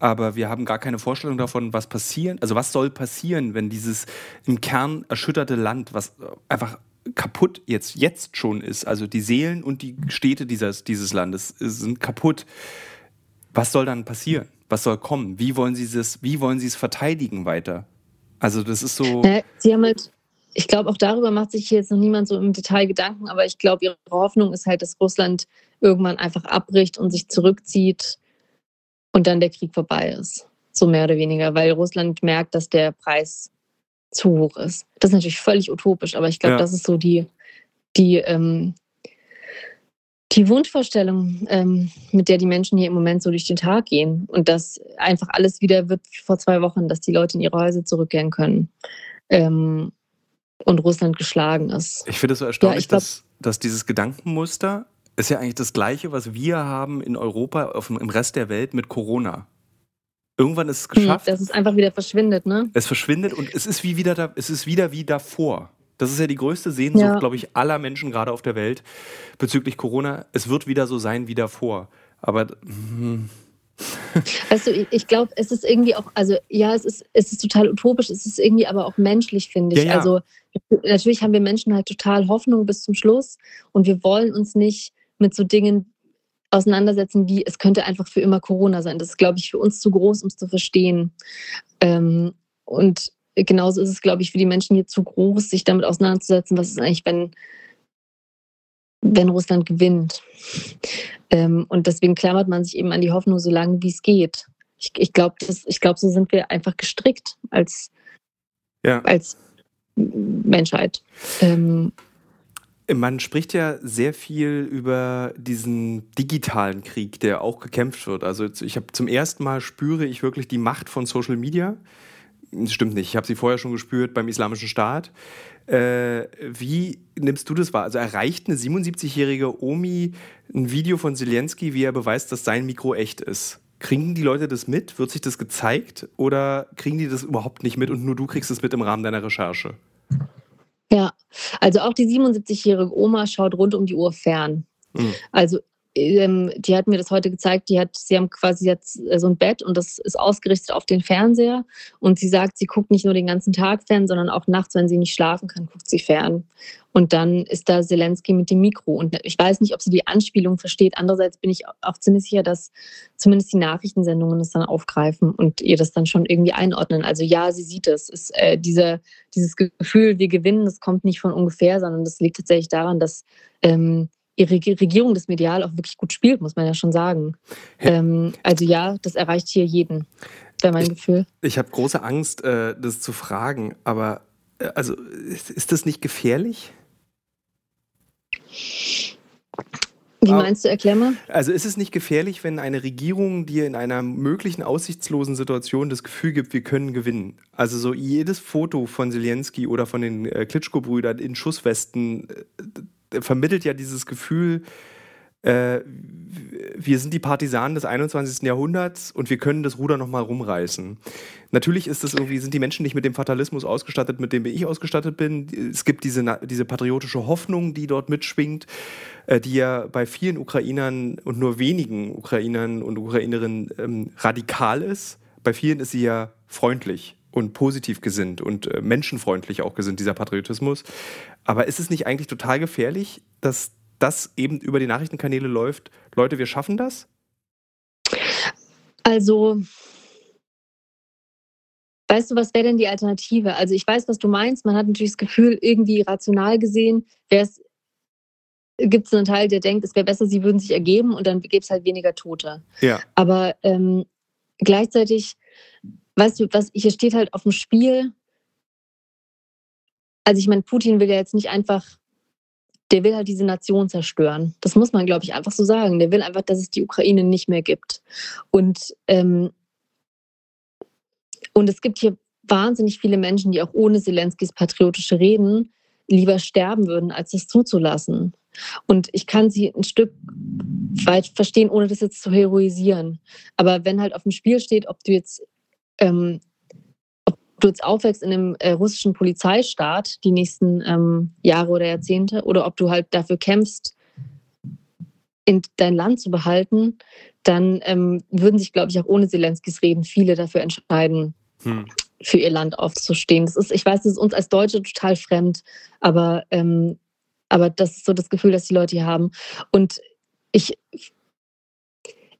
Aber wir haben gar keine Vorstellung davon, was passieren, also was soll passieren, wenn dieses im Kern erschütterte Land, was einfach kaputt jetzt, jetzt schon ist, also die Seelen und die Städte dieses, dieses Landes sind kaputt. Was soll dann passieren? Was soll kommen? Wie wollen Sie es, wie wollen Sie es verteidigen weiter? Also das ist so. Sie haben halt ich glaube, auch darüber macht sich jetzt noch niemand so im Detail Gedanken, aber ich glaube, ihre Hoffnung ist halt, dass Russland irgendwann einfach abbricht und sich zurückzieht und dann der Krieg vorbei ist. So mehr oder weniger, weil Russland merkt, dass der Preis zu hoch ist. Das ist natürlich völlig utopisch, aber ich glaube, ja. das ist so die, die, ähm, die Wunschvorstellung, ähm, mit der die Menschen hier im Moment so durch den Tag gehen. Und dass einfach alles wieder wird wie vor zwei Wochen, dass die Leute in ihre Häuser zurückkehren können. Ähm, und Russland geschlagen ist. Ich finde es so erstaunlich, ja, glaub, dass, dass dieses Gedankenmuster ist ja eigentlich das gleiche, was wir haben in Europa, auf, im Rest der Welt mit Corona. Irgendwann ist es hm, geschafft. Dass es einfach wieder verschwindet, ne? Es verschwindet und es ist wie wieder da, es ist wieder wie davor. Das ist ja die größte Sehnsucht, ja. glaube ich, aller Menschen gerade auf der Welt bezüglich Corona. Es wird wieder so sein wie davor. Aber hm, Weißt du, ich glaube, es ist irgendwie auch, also ja, es ist, es ist total utopisch, es ist irgendwie aber auch menschlich, finde ich. Ja, ja. Also natürlich haben wir Menschen halt total Hoffnung bis zum Schluss und wir wollen uns nicht mit so Dingen auseinandersetzen, wie es könnte einfach für immer Corona sein. Das ist, glaube ich, für uns zu groß, um es zu verstehen. Ähm, und genauso ist es, glaube ich, für die Menschen hier zu groß, sich damit auseinanderzusetzen, was ist eigentlich, wenn, wenn Russland gewinnt. Ähm, und deswegen klammert man sich eben an die Hoffnung so lange, wie es geht. Ich, ich glaube, glaub, so sind wir einfach gestrickt als, ja. als Menschheit. Ähm, man spricht ja sehr viel über diesen digitalen Krieg, der auch gekämpft wird. Also ich habe zum ersten Mal spüre ich wirklich die Macht von Social Media. Das stimmt nicht. Ich habe sie vorher schon gespürt beim Islamischen Staat. Äh, wie nimmst du das wahr? Also erreicht eine 77-jährige Omi ein Video von Zelensky, wie er beweist, dass sein Mikro echt ist? Kriegen die Leute das mit? Wird sich das gezeigt? Oder kriegen die das überhaupt nicht mit und nur du kriegst es mit im Rahmen deiner Recherche? Ja, also auch die 77-jährige Oma schaut rund um die Uhr fern. Mhm. Also ähm, die hat mir das heute gezeigt, die hat, sie haben quasi jetzt äh, so ein Bett und das ist ausgerichtet auf den Fernseher. Und sie sagt, sie guckt nicht nur den ganzen Tag fern, sondern auch nachts, wenn sie nicht schlafen kann, guckt sie fern. Und dann ist da Zelensky mit dem Mikro. Und ich weiß nicht, ob sie die Anspielung versteht. Andererseits bin ich auch ziemlich sicher, dass zumindest die Nachrichtensendungen das dann aufgreifen und ihr das dann schon irgendwie einordnen. Also ja, sie sieht es. es äh, diese, dieses Gefühl, wir gewinnen, das kommt nicht von ungefähr, sondern das liegt tatsächlich daran, dass ähm, ihre Regierung das medial auch wirklich gut spielt, muss man ja schon sagen. Ähm, also ja, das erreicht hier jeden, wäre mein ich, Gefühl. Ich habe große Angst, äh, das zu fragen, aber äh, also ist das nicht gefährlich? Wie meinst du, erklär? Also ist es nicht gefährlich, wenn eine Regierung dir in einer möglichen aussichtslosen Situation das Gefühl gibt, wir können gewinnen? Also so jedes Foto von Zelensky oder von den äh, Klitschko-Brüdern in Schusswesten äh, vermittelt ja dieses Gefühl, äh, wir sind die Partisanen des 21. Jahrhunderts und wir können das Ruder nochmal rumreißen. Natürlich ist das irgendwie, sind die Menschen nicht mit dem Fatalismus ausgestattet, mit dem ich ausgestattet bin. Es gibt diese, diese patriotische Hoffnung, die dort mitschwingt, äh, die ja bei vielen Ukrainern und nur wenigen Ukrainern und Ukrainerinnen ähm, radikal ist. Bei vielen ist sie ja freundlich und positiv gesinnt und äh, menschenfreundlich auch gesinnt, dieser Patriotismus. Aber ist es nicht eigentlich total gefährlich, dass das eben über die Nachrichtenkanäle läuft, Leute, wir schaffen das? Also, weißt du, was wäre denn die Alternative? Also ich weiß, was du meinst. Man hat natürlich das Gefühl, irgendwie rational gesehen, gibt es einen Teil, der denkt, es wäre besser, sie würden sich ergeben und dann gäbe es halt weniger Tote. Ja. Aber ähm, gleichzeitig, weißt du, was hier steht halt auf dem Spiel. Also ich meine, Putin will ja jetzt nicht einfach der will halt diese Nation zerstören. Das muss man, glaube ich, einfach so sagen. Der will einfach, dass es die Ukraine nicht mehr gibt. Und, ähm, und es gibt hier wahnsinnig viele Menschen, die auch ohne Zelenskys patriotische Reden lieber sterben würden, als das zuzulassen. Und ich kann sie ein Stück weit verstehen, ohne das jetzt zu heroisieren. Aber wenn halt auf dem Spiel steht, ob du jetzt ähm, du jetzt aufwächst in einem äh, russischen Polizeistaat die nächsten ähm, Jahre oder Jahrzehnte oder ob du halt dafür kämpfst, in dein Land zu behalten, dann ähm, würden sich, glaube ich, auch ohne Zelenskis Reden viele dafür entscheiden, hm. für ihr Land aufzustehen. Das ist, ich weiß, das ist uns als Deutsche total fremd, aber, ähm, aber das ist so das Gefühl, das die Leute hier haben. Und ich,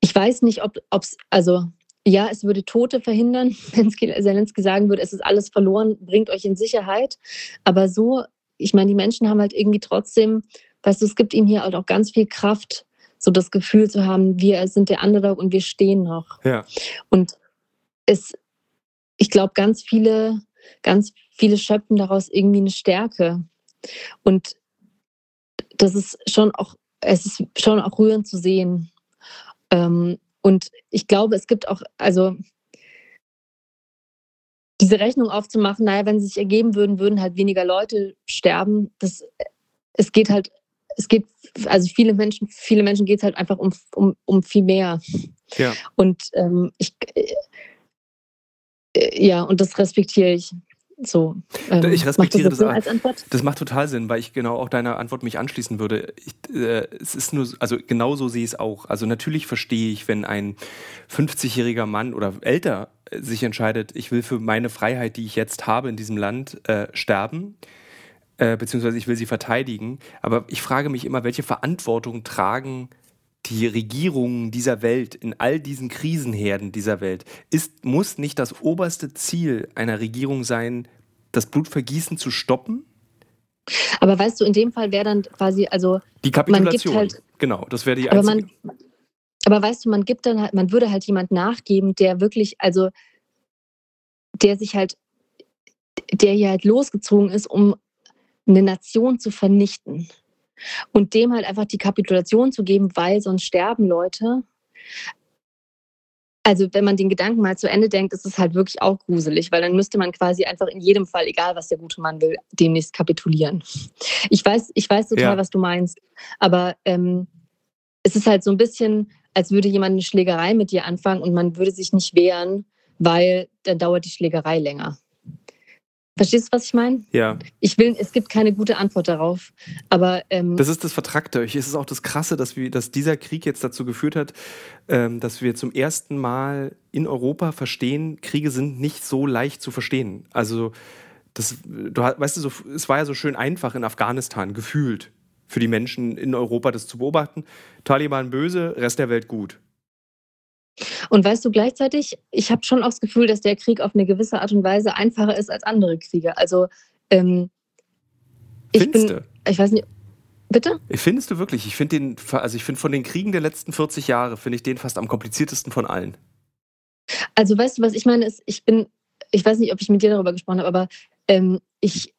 ich weiß nicht, ob es, also ja, es würde Tote verhindern, wenn Zelensky sagen würde, es ist alles verloren, bringt euch in Sicherheit. Aber so, ich meine, die Menschen haben halt irgendwie trotzdem, weißt du, es gibt ihm hier halt auch ganz viel Kraft, so das Gefühl zu haben, wir sind der Underdog und wir stehen noch. Ja. Und es, ich glaube, ganz viele, ganz viele schöpfen daraus irgendwie eine Stärke. Und das ist schon auch, es ist schon auch rührend zu sehen. Ähm, und ich glaube, es gibt auch, also diese Rechnung aufzumachen, naja, wenn sie sich ergeben würden, würden halt weniger Leute sterben. Das, es geht halt, es geht, also viele Menschen, viele Menschen geht es halt einfach um, um, um viel mehr. Ja. Und ähm, ich, äh, ja, und das respektiere ich. So, ähm, ich respektiere das, das als Antwort? Das macht total Sinn, weil ich genau auch deiner Antwort mich anschließen würde. Ich, äh, es ist nur, also genau so sehe ich es auch. Also natürlich verstehe ich, wenn ein 50-jähriger Mann oder älter äh, sich entscheidet, ich will für meine Freiheit, die ich jetzt habe in diesem Land, äh, sterben, äh, beziehungsweise ich will sie verteidigen. Aber ich frage mich immer, welche Verantwortung tragen die Regierungen dieser Welt, in all diesen Krisenherden dieser Welt, ist, muss nicht das oberste Ziel einer Regierung sein, das Blutvergießen zu stoppen? Aber weißt du, in dem Fall wäre dann quasi, also. Die Kapitulation. Halt, genau, das wäre die einzige. Aber, man, aber weißt du, man gibt dann halt, man würde halt jemand nachgeben, der wirklich, also, der sich halt, der hier halt losgezogen ist, um eine Nation zu vernichten und dem halt einfach die Kapitulation zu geben, weil sonst sterben Leute. Also wenn man den Gedanken mal zu Ende denkt, ist es halt wirklich auch gruselig, weil dann müsste man quasi einfach in jedem Fall, egal was der gute Mann will, demnächst kapitulieren. Ich weiß, ich weiß total, ja. was du meinst, aber ähm, es ist halt so ein bisschen, als würde jemand eine Schlägerei mit dir anfangen und man würde sich nicht wehren, weil dann dauert die Schlägerei länger Verstehst du, was ich meine? Ja. Ich will, es gibt keine gute Antwort darauf. Aber ähm, das ist das Vertrackte. Es ist auch das Krasse, dass, wir, dass dieser Krieg jetzt dazu geführt hat, ähm, dass wir zum ersten Mal in Europa verstehen, Kriege sind nicht so leicht zu verstehen. Also, das, du weißt du, so, es war ja so schön einfach in Afghanistan, gefühlt für die Menschen in Europa das zu beobachten. Taliban böse, Rest der Welt gut. Und weißt du gleichzeitig, ich habe schon auch das Gefühl, dass der Krieg auf eine gewisse Art und Weise einfacher ist als andere Kriege. Also ähm, ich Findest bin, ich weiß nicht, bitte? Findest du wirklich? Ich finde den, also ich finde von den Kriegen der letzten 40 Jahre finde ich den fast am kompliziertesten von allen. Also weißt du, was ich meine ist, ich bin, ich weiß nicht, ob ich mit dir darüber gesprochen habe, aber ähm, ich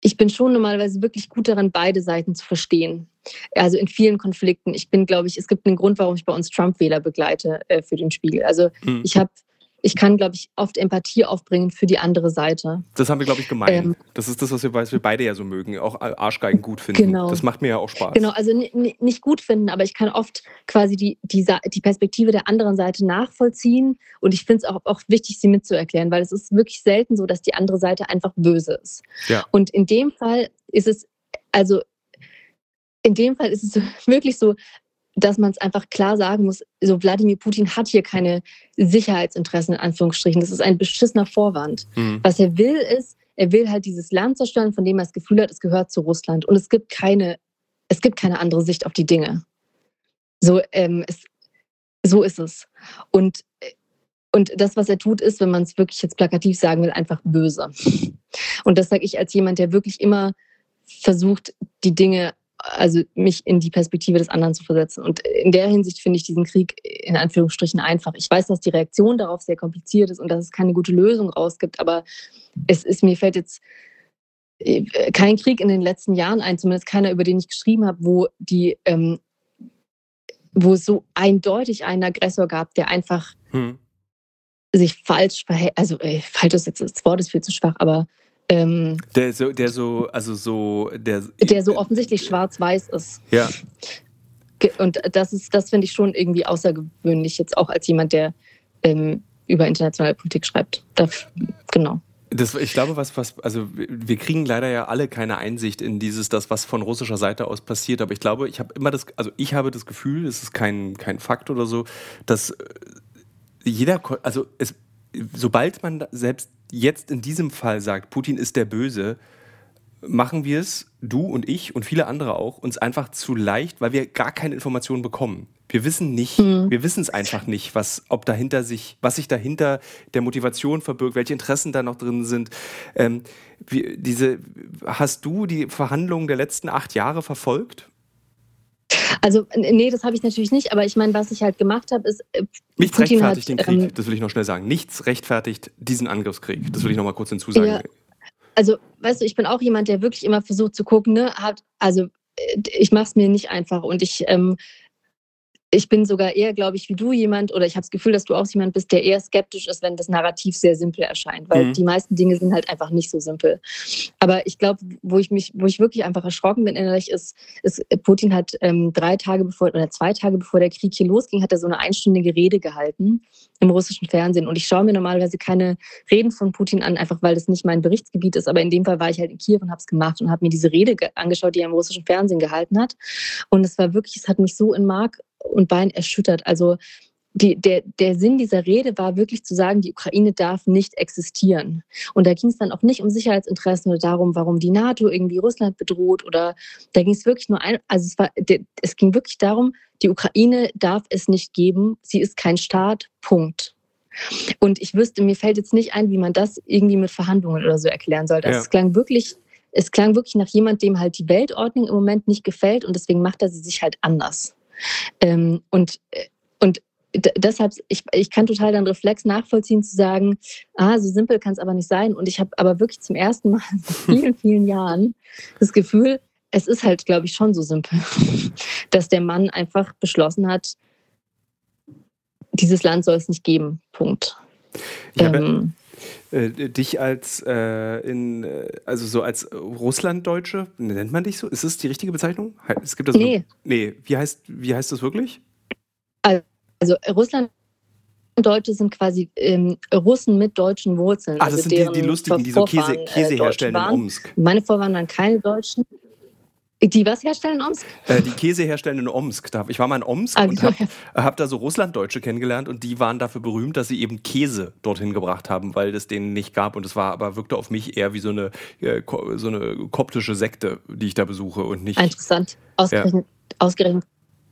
ich bin schon normalerweise wirklich gut daran, beide Seiten zu verstehen. Also in vielen Konflikten. Ich bin, glaube ich, es gibt einen Grund, warum ich bei uns Trump-Wähler begleite äh, für den Spiegel. Also mhm. ich habe ich kann, glaube ich, oft Empathie aufbringen für die andere Seite. Das haben wir, glaube ich, gemeint. Ähm, das ist das, was wir, was wir beide ja so mögen, auch Arschgeigen gut finden. Genau. Das macht mir ja auch Spaß. Genau, also nicht gut finden, aber ich kann oft quasi die, die, die Perspektive der anderen Seite nachvollziehen und ich finde es auch, auch wichtig, sie mitzuerklären, weil es ist wirklich selten so, dass die andere Seite einfach böse ist. Ja. Und in dem Fall ist es, also in dem Fall ist es wirklich so, dass man es einfach klar sagen muss, so Wladimir Putin hat hier keine Sicherheitsinteressen in Anführungsstrichen. Das ist ein beschissener Vorwand. Mhm. Was er will ist, er will halt dieses Land zerstören, von dem er das Gefühl hat, es gehört zu Russland. Und es gibt keine, es gibt keine andere Sicht auf die Dinge. So, ähm, es, so ist es. Und, und das, was er tut, ist, wenn man es wirklich jetzt plakativ sagen will, einfach böse. Und das sage ich als jemand, der wirklich immer versucht, die Dinge also mich in die Perspektive des anderen zu versetzen. Und in der Hinsicht finde ich diesen Krieg in Anführungsstrichen einfach. Ich weiß, dass die Reaktion darauf sehr kompliziert ist und dass es keine gute Lösung rausgibt, aber es ist, mir fällt jetzt äh, kein Krieg in den letzten Jahren ein, zumindest keiner, über den ich geschrieben habe, wo die, ähm, wo es so eindeutig einen Aggressor gab, der einfach hm. sich falsch verhält. Also äh, falsch ist jetzt das Wort ist viel zu schwach, aber ähm, der so, der so, also so, der, der so offensichtlich schwarz-weiß ist. Ja. Und das ist, das finde ich schon irgendwie außergewöhnlich, jetzt auch als jemand, der ähm, über internationale Politik schreibt. Das, genau. Das, ich glaube, was, was, also wir kriegen leider ja alle keine Einsicht in dieses, das, was von russischer Seite aus passiert. Aber ich glaube, ich habe immer das, also ich habe das Gefühl, es ist kein, kein Fakt oder so, dass jeder, also es, sobald man selbst jetzt in diesem Fall sagt, Putin ist der Böse, machen wir es, du und ich und viele andere auch, uns einfach zu leicht, weil wir gar keine Informationen bekommen. Wir wissen nicht, mhm. wir wissen es einfach nicht, was, ob dahinter sich, was sich dahinter der Motivation verbirgt, welche Interessen da noch drin sind. Ähm, wie, diese, hast du die Verhandlungen der letzten acht Jahre verfolgt? Also, nee, das habe ich natürlich nicht, aber ich meine, was ich halt gemacht habe, ist. Äh, Nichts Putin rechtfertigt hat, den Krieg, ähm, das will ich noch schnell sagen. Nichts rechtfertigt diesen Angriffskrieg. Das will ich noch mal kurz hinzusagen. Ja, also, weißt du, ich bin auch jemand, der wirklich immer versucht zu gucken, ne, hat, also äh, ich mache es mir nicht einfach und ich ähm, ich bin sogar eher, glaube ich, wie du jemand, oder ich habe das Gefühl, dass du auch jemand bist, der eher skeptisch ist, wenn das Narrativ sehr simpel erscheint, weil mhm. die meisten Dinge sind halt einfach nicht so simpel. Aber ich glaube, wo ich mich, wo ich wirklich einfach erschrocken bin innerlich, ist, ist Putin hat ähm, drei Tage bevor oder zwei Tage bevor der Krieg hier losging, hat er so eine einstündige Rede gehalten im russischen Fernsehen. Und ich schaue mir normalerweise keine Reden von Putin an, einfach weil das nicht mein Berichtsgebiet ist. Aber in dem Fall war ich halt in Kiew und habe es gemacht und habe mir diese Rede angeschaut, die er im russischen Fernsehen gehalten hat. Und es war wirklich, es hat mich so in Mark und Bein erschüttert. Also die, der, der Sinn dieser Rede war wirklich zu sagen, die Ukraine darf nicht existieren. Und da ging es dann auch nicht um Sicherheitsinteressen oder darum, warum die NATO irgendwie Russland bedroht oder da ging es wirklich nur ein, also es war, es ging wirklich darum, die Ukraine darf es nicht geben, sie ist kein Staat, Punkt. Und ich wüsste, mir fällt jetzt nicht ein, wie man das irgendwie mit Verhandlungen oder so erklären sollte. Also ja. Es klang wirklich, es klang wirklich nach jemand, dem halt die Weltordnung im Moment nicht gefällt und deswegen macht er sie sich halt anders. Ähm, und, äh, und deshalb, ich, ich kann total den Reflex nachvollziehen, zu sagen, ah, so simpel kann es aber nicht sein. Und ich habe aber wirklich zum ersten Mal in vielen, vielen Jahren das Gefühl, es ist halt, glaube ich, schon so simpel, dass der Mann einfach beschlossen hat, dieses Land soll es nicht geben. Punkt. Ja, ähm, äh, dich als äh, in, äh, also so als Russlanddeutsche, nennt man dich so? Ist das die richtige Bezeichnung? Es gibt das nee. nee, wie heißt, wie heißt das wirklich? Also Russland Deutsche sind quasi ähm, Russen mit deutschen Wurzeln. Ah, das also sind die, die lustigen, die so Käse, äh, Käse herstellen in Omsk. Meine Vorfahren waren keine Deutschen. Die was herstellen in Omsk? Äh, die Käse herstellen in Omsk. Ich war mal in Omsk also, und habe hab da so Russlanddeutsche kennengelernt und die waren dafür berühmt, dass sie eben Käse dorthin gebracht haben, weil es denen nicht gab. Und es war aber wirkte auf mich eher wie so eine, äh, so eine koptische Sekte, die ich da besuche und nicht. Interessant. Ausgerechnet, ja. ausgerechnet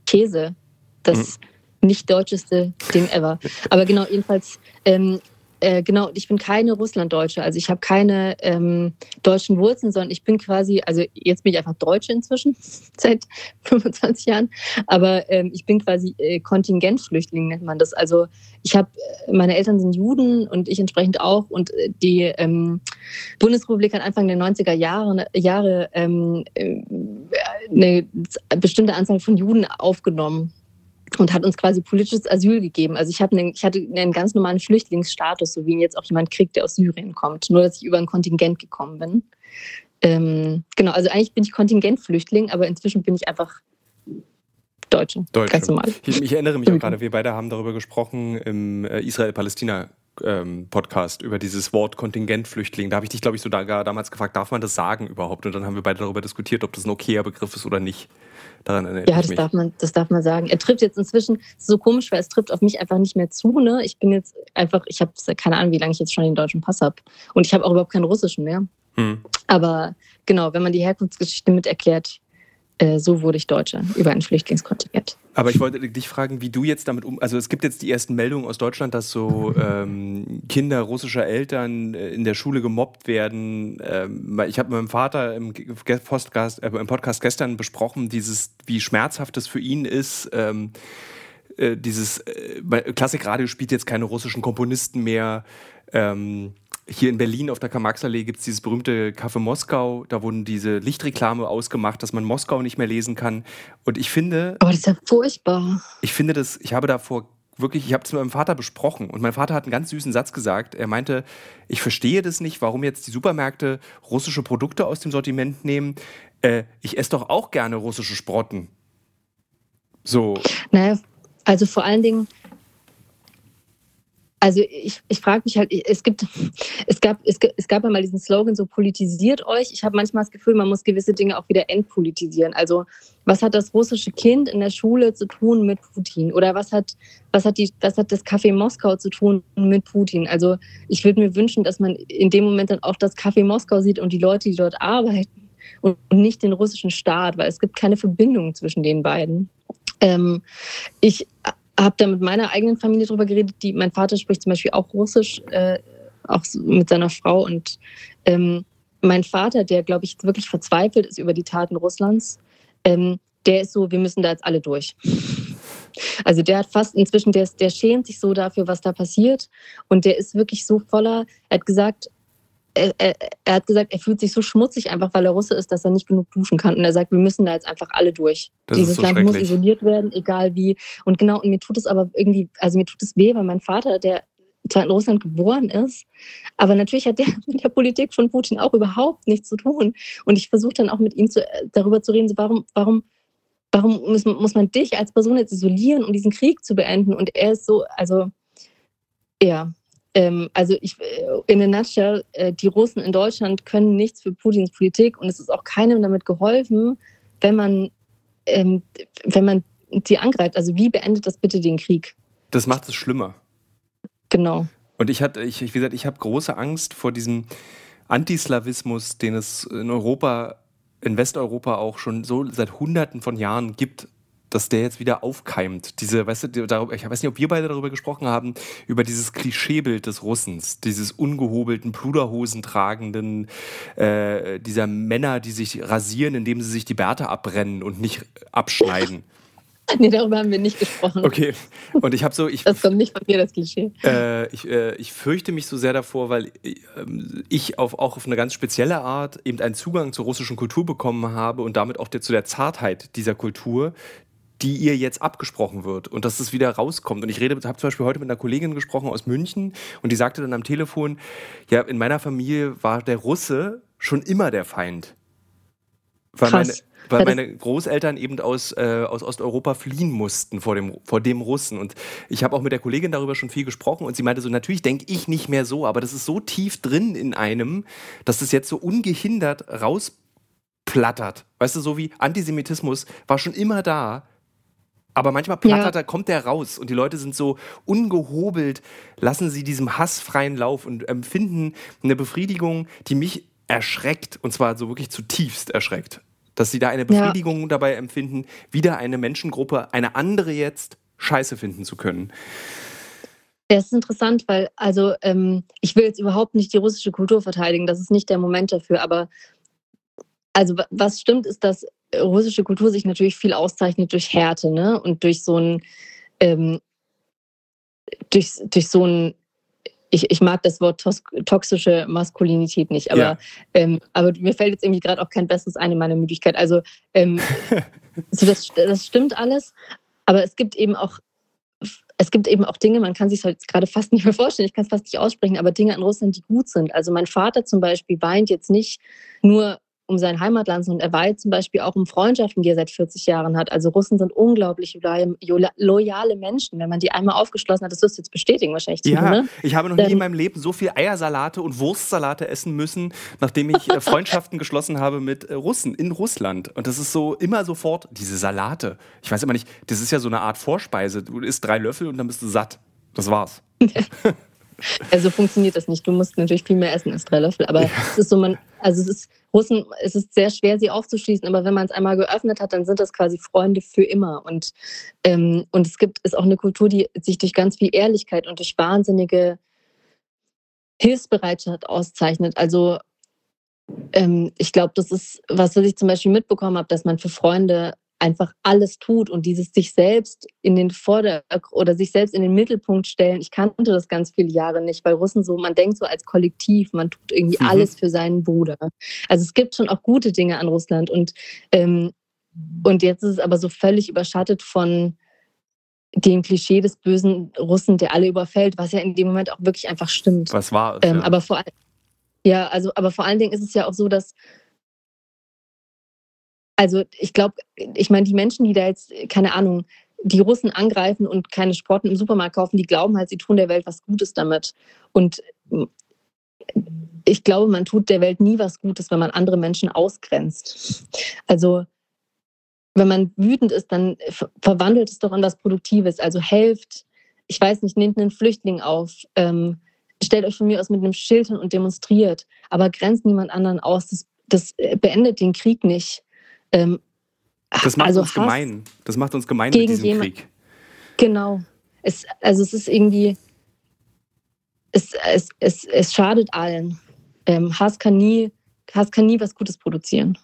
Käse. Das mhm. nicht deutscheste Ding ever. Aber genau, jedenfalls ähm, äh, genau, ich bin keine Russlanddeutsche. Also ich habe keine ähm, deutschen Wurzeln, sondern ich bin quasi, also jetzt bin ich einfach Deutsche inzwischen, seit 25 Jahren, aber ähm, ich bin quasi äh, Kontingentflüchtling, nennt man das. Also ich habe, äh, meine Eltern sind Juden und ich entsprechend auch und äh, die ähm, Bundesrepublik hat Anfang der 90er Jahre, Jahre ähm, äh, eine bestimmte Anzahl von Juden aufgenommen und hat uns quasi politisches Asyl gegeben. Also ich, einen, ich hatte einen ganz normalen Flüchtlingsstatus, so wie jetzt auch jemand kriegt, der aus Syrien kommt. Nur, dass ich über ein Kontingent gekommen bin. Ähm, genau, also eigentlich bin ich Kontingentflüchtling, aber inzwischen bin ich einfach Deutsche. Deutsche. Ganz normal. Ich, ich erinnere mich auch gerade, wir beide haben darüber gesprochen im äh, Israel-Palästina ähm, Podcast über dieses Wort Kontingentflüchtling. Da habe ich dich, glaube ich, sogar damals gefragt, darf man das sagen überhaupt? Und dann haben wir beide darüber diskutiert, ob das ein okayer Begriff ist oder nicht. Daran erinnere ja, das mich. darf man, das darf man sagen. Er trifft jetzt inzwischen so komisch, weil es trifft auf mich einfach nicht mehr zu. Ne? Ich bin jetzt einfach, ich habe keine Ahnung, wie lange ich jetzt schon den deutschen Pass habe. Und ich habe auch überhaupt keinen russischen mehr. Hm. Aber genau, wenn man die Herkunftsgeschichte mit erklärt, so wurde ich Deutsche über ein Flüchtlingskontingent. Aber ich wollte dich fragen, wie du jetzt damit um. Also es gibt jetzt die ersten Meldungen aus Deutschland, dass so ähm, Kinder russischer Eltern äh, in der Schule gemobbt werden. Ähm, ich habe mit meinem Vater im Podcast, äh, im Podcast gestern besprochen, dieses, wie schmerzhaft es für ihn ist. Ähm, äh, dieses äh, Klassikradio spielt jetzt keine russischen Komponisten mehr. Ähm, hier in Berlin auf der Karl-Marx-Allee gibt es dieses berühmte Café Moskau. Da wurden diese Lichtreklame ausgemacht, dass man Moskau nicht mehr lesen kann. Und ich finde. Aber das ist ja furchtbar. Ich finde das, ich habe davor wirklich, ich habe es mit meinem Vater besprochen und mein Vater hat einen ganz süßen Satz gesagt. Er meinte, ich verstehe das nicht, warum jetzt die Supermärkte russische Produkte aus dem Sortiment nehmen. Äh, ich esse doch auch gerne russische Sprotten. So. Naja, also vor allen Dingen, also ich, ich frage mich halt, es gibt, es gab, es, es gab einmal diesen Slogan, so politisiert euch. Ich habe manchmal das Gefühl, man muss gewisse Dinge auch wieder entpolitisieren. Also was hat das russische Kind in der Schule zu tun mit Putin? Oder was hat, was hat, die, was hat das Café Moskau zu tun mit Putin? Also ich würde mir wünschen, dass man in dem Moment dann auch das Café Moskau sieht und die Leute, die dort arbeiten und nicht den russischen Staat, weil es gibt keine Verbindung zwischen den beiden. Ähm, ich habe da mit meiner eigenen Familie drüber geredet. Die, mein Vater spricht zum Beispiel auch Russisch, äh, auch mit seiner Frau. Und ähm, mein Vater, der, glaube ich, wirklich verzweifelt ist über die Taten Russlands, ähm, der ist so, wir müssen da jetzt alle durch. Also der hat fast inzwischen, der, der schämt sich so dafür, was da passiert. Und der ist wirklich so voller, er hat gesagt, er, er, er, hat gesagt, er fühlt sich so schmutzig einfach, weil er Russe ist, dass er nicht genug duschen kann. Und er sagt, wir müssen da jetzt einfach alle durch. Das Dieses so Land muss isoliert werden, egal wie. Und genau, und mir tut es aber irgendwie, also mir tut es weh, weil mein Vater, der zwar in Russland geboren ist, aber natürlich hat der mit der Politik von Putin auch überhaupt nichts zu tun. Und ich versuche dann auch mit ihm zu, darüber zu reden, so warum, warum, warum muss, muss man dich als Person jetzt isolieren, um diesen Krieg zu beenden? Und er ist so, also ja, ähm, also ich, äh, in a nutshell, äh, die Russen in Deutschland können nichts für Putins Politik und es ist auch keinem damit geholfen, wenn man, ähm, wenn man sie angreift. Also wie beendet das bitte den Krieg? Das macht es schlimmer. Genau. Und ich hatte, ich, wie gesagt, ich habe große Angst vor diesem Antislawismus, den es in Europa, in Westeuropa auch schon so seit Hunderten von Jahren gibt dass der jetzt wieder aufkeimt. Diese, weißt du, darüber, ich weiß nicht, ob wir beide darüber gesprochen haben, über dieses Klischeebild des Russens, dieses ungehobelten, Pluderhosen tragenden, äh, dieser Männer, die sich rasieren, indem sie sich die Bärte abbrennen und nicht abschneiden. Nee, darüber haben wir nicht gesprochen. Okay. Und ich habe so. Ich, das kommt nicht von mir, das Klischee. Äh, ich, äh, ich fürchte mich so sehr davor, weil äh, ich auf, auch auf eine ganz spezielle Art eben einen Zugang zur russischen Kultur bekommen habe und damit auch der, zu der Zartheit dieser Kultur, die ihr jetzt abgesprochen wird und dass es wieder rauskommt. Und ich rede, habe zum Beispiel heute mit einer Kollegin gesprochen aus München und die sagte dann am Telefon, ja, in meiner Familie war der Russe schon immer der Feind. Weil Krass. meine, weil meine Großeltern eben aus, äh, aus Osteuropa fliehen mussten vor dem, vor dem Russen. Und ich habe auch mit der Kollegin darüber schon viel gesprochen und sie meinte so, natürlich denke ich nicht mehr so, aber das ist so tief drin in einem, dass das jetzt so ungehindert rausplattert. Weißt du, so wie Antisemitismus war schon immer da, aber manchmal plattert, ja. kommt der raus und die Leute sind so ungehobelt, lassen sie diesem Hass freien Lauf und empfinden eine Befriedigung, die mich erschreckt und zwar so wirklich zutiefst erschreckt. Dass sie da eine Befriedigung ja. dabei empfinden, wieder eine Menschengruppe, eine andere jetzt, scheiße finden zu können. Das ist interessant, weil, also, ähm, ich will jetzt überhaupt nicht die russische Kultur verteidigen, das ist nicht der Moment dafür, aber also was stimmt, ist, dass russische Kultur sich natürlich viel auszeichnet durch Härte, ne? Und durch so ein, ähm, durch, durch so ein ich, ich mag das Wort toxische Maskulinität nicht, aber, ja. ähm, aber mir fällt jetzt irgendwie gerade auch kein besseres ein in meiner Müdigkeit. Also ähm, so das, das stimmt alles, aber es gibt eben auch es gibt eben auch Dinge, man kann sich halt gerade fast nicht mehr vorstellen, ich kann es fast nicht aussprechen, aber Dinge in Russland, die gut sind. Also mein Vater zum Beispiel weint jetzt nicht nur um sein Heimatland, sondern er weilt zum Beispiel auch um Freundschaften, die er seit 40 Jahren hat. Also Russen sind unglaublich loyale Menschen. Wenn man die einmal aufgeschlossen hat, das wirst du jetzt bestätigen wahrscheinlich. Ja, ne? ich habe noch nie in meinem Leben so viel Eiersalate und Wurstsalate essen müssen, nachdem ich äh, Freundschaften geschlossen habe mit äh, Russen in Russland. Und das ist so immer sofort diese Salate. Ich weiß immer nicht, das ist ja so eine Art Vorspeise. Du isst drei Löffel und dann bist du satt. Das war's. Also funktioniert das nicht. Du musst natürlich viel mehr essen als drei Löffel. Aber ja. es ist so, man, also es ist Russen, es ist sehr schwer, sie aufzuschließen, aber wenn man es einmal geöffnet hat, dann sind das quasi Freunde für immer. Und, ähm, und es gibt ist auch eine Kultur, die sich durch ganz viel Ehrlichkeit und durch wahnsinnige Hilfsbereitschaft auszeichnet. Also ähm, ich glaube, das ist was, was ich zum Beispiel mitbekommen habe, dass man für Freunde einfach alles tut und dieses sich selbst in den Vorder- oder sich selbst in den Mittelpunkt stellen. Ich kannte das ganz viele Jahre nicht, weil Russen so, man denkt so als Kollektiv, man tut irgendwie mhm. alles für seinen Bruder. Also es gibt schon auch gute Dinge an Russland und, ähm, und jetzt ist es aber so völlig überschattet von dem Klischee des bösen Russen, der alle überfällt, was ja in dem Moment auch wirklich einfach stimmt. Was war es? Ähm, ja. Aber vor ja, also, aber vor allen Dingen ist es ja auch so, dass also ich glaube, ich meine, die Menschen, die da jetzt, keine Ahnung, die Russen angreifen und keine Sporten im Supermarkt kaufen, die glauben halt, sie tun der Welt was Gutes damit. Und ich glaube, man tut der Welt nie was Gutes, wenn man andere Menschen ausgrenzt. Also wenn man wütend ist, dann verwandelt es doch in was Produktives. Also helft, ich weiß nicht, nehmt einen Flüchtling auf, ähm, stellt euch von mir aus mit einem Schild hin und demonstriert, aber grenzt niemand anderen aus. Das, das beendet den Krieg nicht. Ähm, das macht also uns gemein. Das macht uns gemein mit diesem jemand, Krieg. Genau. Es, also es ist irgendwie, es, es, es, es schadet allen. Ähm, Hass, kann nie, Hass kann nie was Gutes produzieren.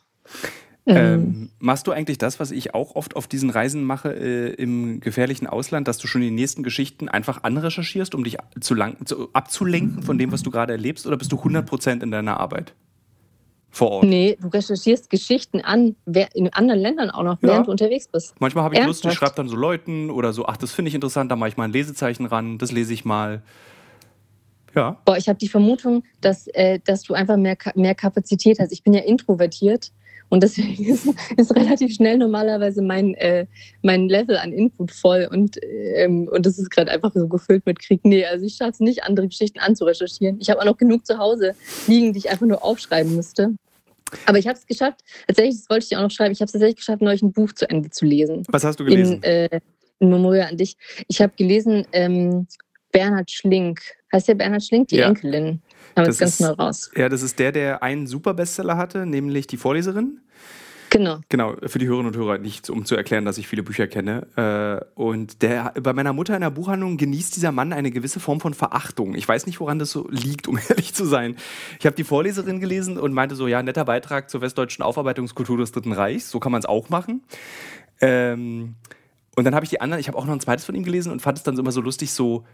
Ähm, ähm, machst du eigentlich das, was ich auch oft auf diesen Reisen mache äh, im gefährlichen Ausland, dass du schon die nächsten Geschichten einfach anrecherchierst, um dich zu lang, zu, abzulenken von dem, was du gerade erlebst, oder bist du 100% in deiner Arbeit? Vor Ort. Nee, du recherchierst Geschichten an, in anderen Ländern auch noch, während ja. du unterwegs bist. Manchmal habe ich Ernsthaft? Lust, ich schreibe dann so Leuten oder so, ach, das finde ich interessant, da mache ich mal ein Lesezeichen ran, das lese ich mal. Ja. Boah, ich habe die Vermutung, dass, äh, dass du einfach mehr, mehr Kapazität hast. Ich bin ja introvertiert und deswegen ist, ist relativ schnell normalerweise mein, äh, mein Level an Input voll und, ähm, und das ist gerade einfach so gefüllt mit Krieg. Nee, also ich schaffe es nicht, andere Geschichten anzurecherchieren. Ich habe auch noch genug zu Hause liegen, die ich einfach nur aufschreiben müsste. Aber ich habe es geschafft, tatsächlich, das wollte ich dir auch noch schreiben, ich habe es tatsächlich geschafft, neulich ein Buch zu Ende zu lesen. Was hast du gelesen? In, äh, in Memorial an dich. Ich habe gelesen ähm, Bernhard Schlink. Heißt der Bernhard Schlink? Die ja. Enkelin. Haben das ganz ist, neu raus. Ja, das ist der, der einen super Bestseller hatte, nämlich Die Vorleserin. Genau. Genau, für die Hörerinnen und Hörer nicht, um zu erklären, dass ich viele Bücher kenne. Äh, und der, bei meiner Mutter in der Buchhandlung genießt dieser Mann eine gewisse Form von Verachtung. Ich weiß nicht, woran das so liegt, um ehrlich zu sein. Ich habe die Vorleserin gelesen und meinte so, ja, netter Beitrag zur westdeutschen Aufarbeitungskultur des Dritten Reichs. So kann man es auch machen. Ähm, und dann habe ich die anderen, ich habe auch noch ein zweites von ihm gelesen und fand es dann immer so lustig, so,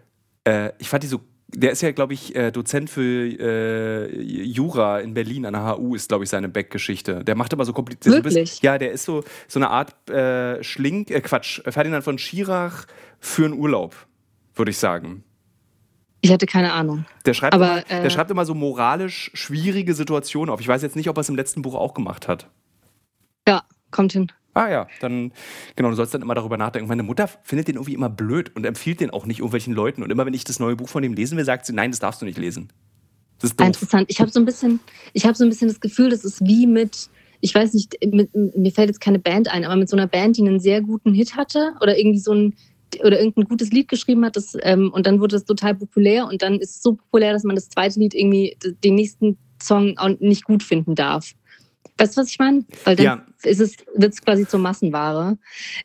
äh, ich fand die so der ist ja, glaube ich, äh, Dozent für äh, Jura in Berlin an der HU, ist, glaube ich, seine Backgeschichte. Der macht immer so kompliziert. Wirklich? ja, der ist so, so eine Art äh, Schlink, äh, Quatsch, Ferdinand von Schirach für einen Urlaub, würde ich sagen. Ich hatte keine Ahnung. Der schreibt, Aber, immer, der äh, schreibt immer so moralisch schwierige Situationen auf. Ich weiß jetzt nicht, ob er es im letzten Buch auch gemacht hat. Kommt hin. Ah ja, dann, genau, du sollst dann immer darüber nachdenken. Meine Mutter findet den irgendwie immer blöd und empfiehlt den auch nicht irgendwelchen Leuten. Und immer wenn ich das neue Buch von ihm lesen will, sagt sie, nein, das darfst du nicht lesen. Das ist doof. Interessant. Ich habe so ein bisschen, ich habe so ein bisschen das Gefühl, das ist wie mit, ich weiß nicht, mit, mir fällt jetzt keine Band ein, aber mit so einer Band, die einen sehr guten Hit hatte oder irgendwie so ein oder irgendein gutes Lied geschrieben hat das, ähm, und dann wurde es total populär und dann ist es so populär, dass man das zweite Lied irgendwie den nächsten Song auch nicht gut finden darf. Weißt du, was ich meine? Weil dann ja. Ist es, wird es quasi zur Massenware.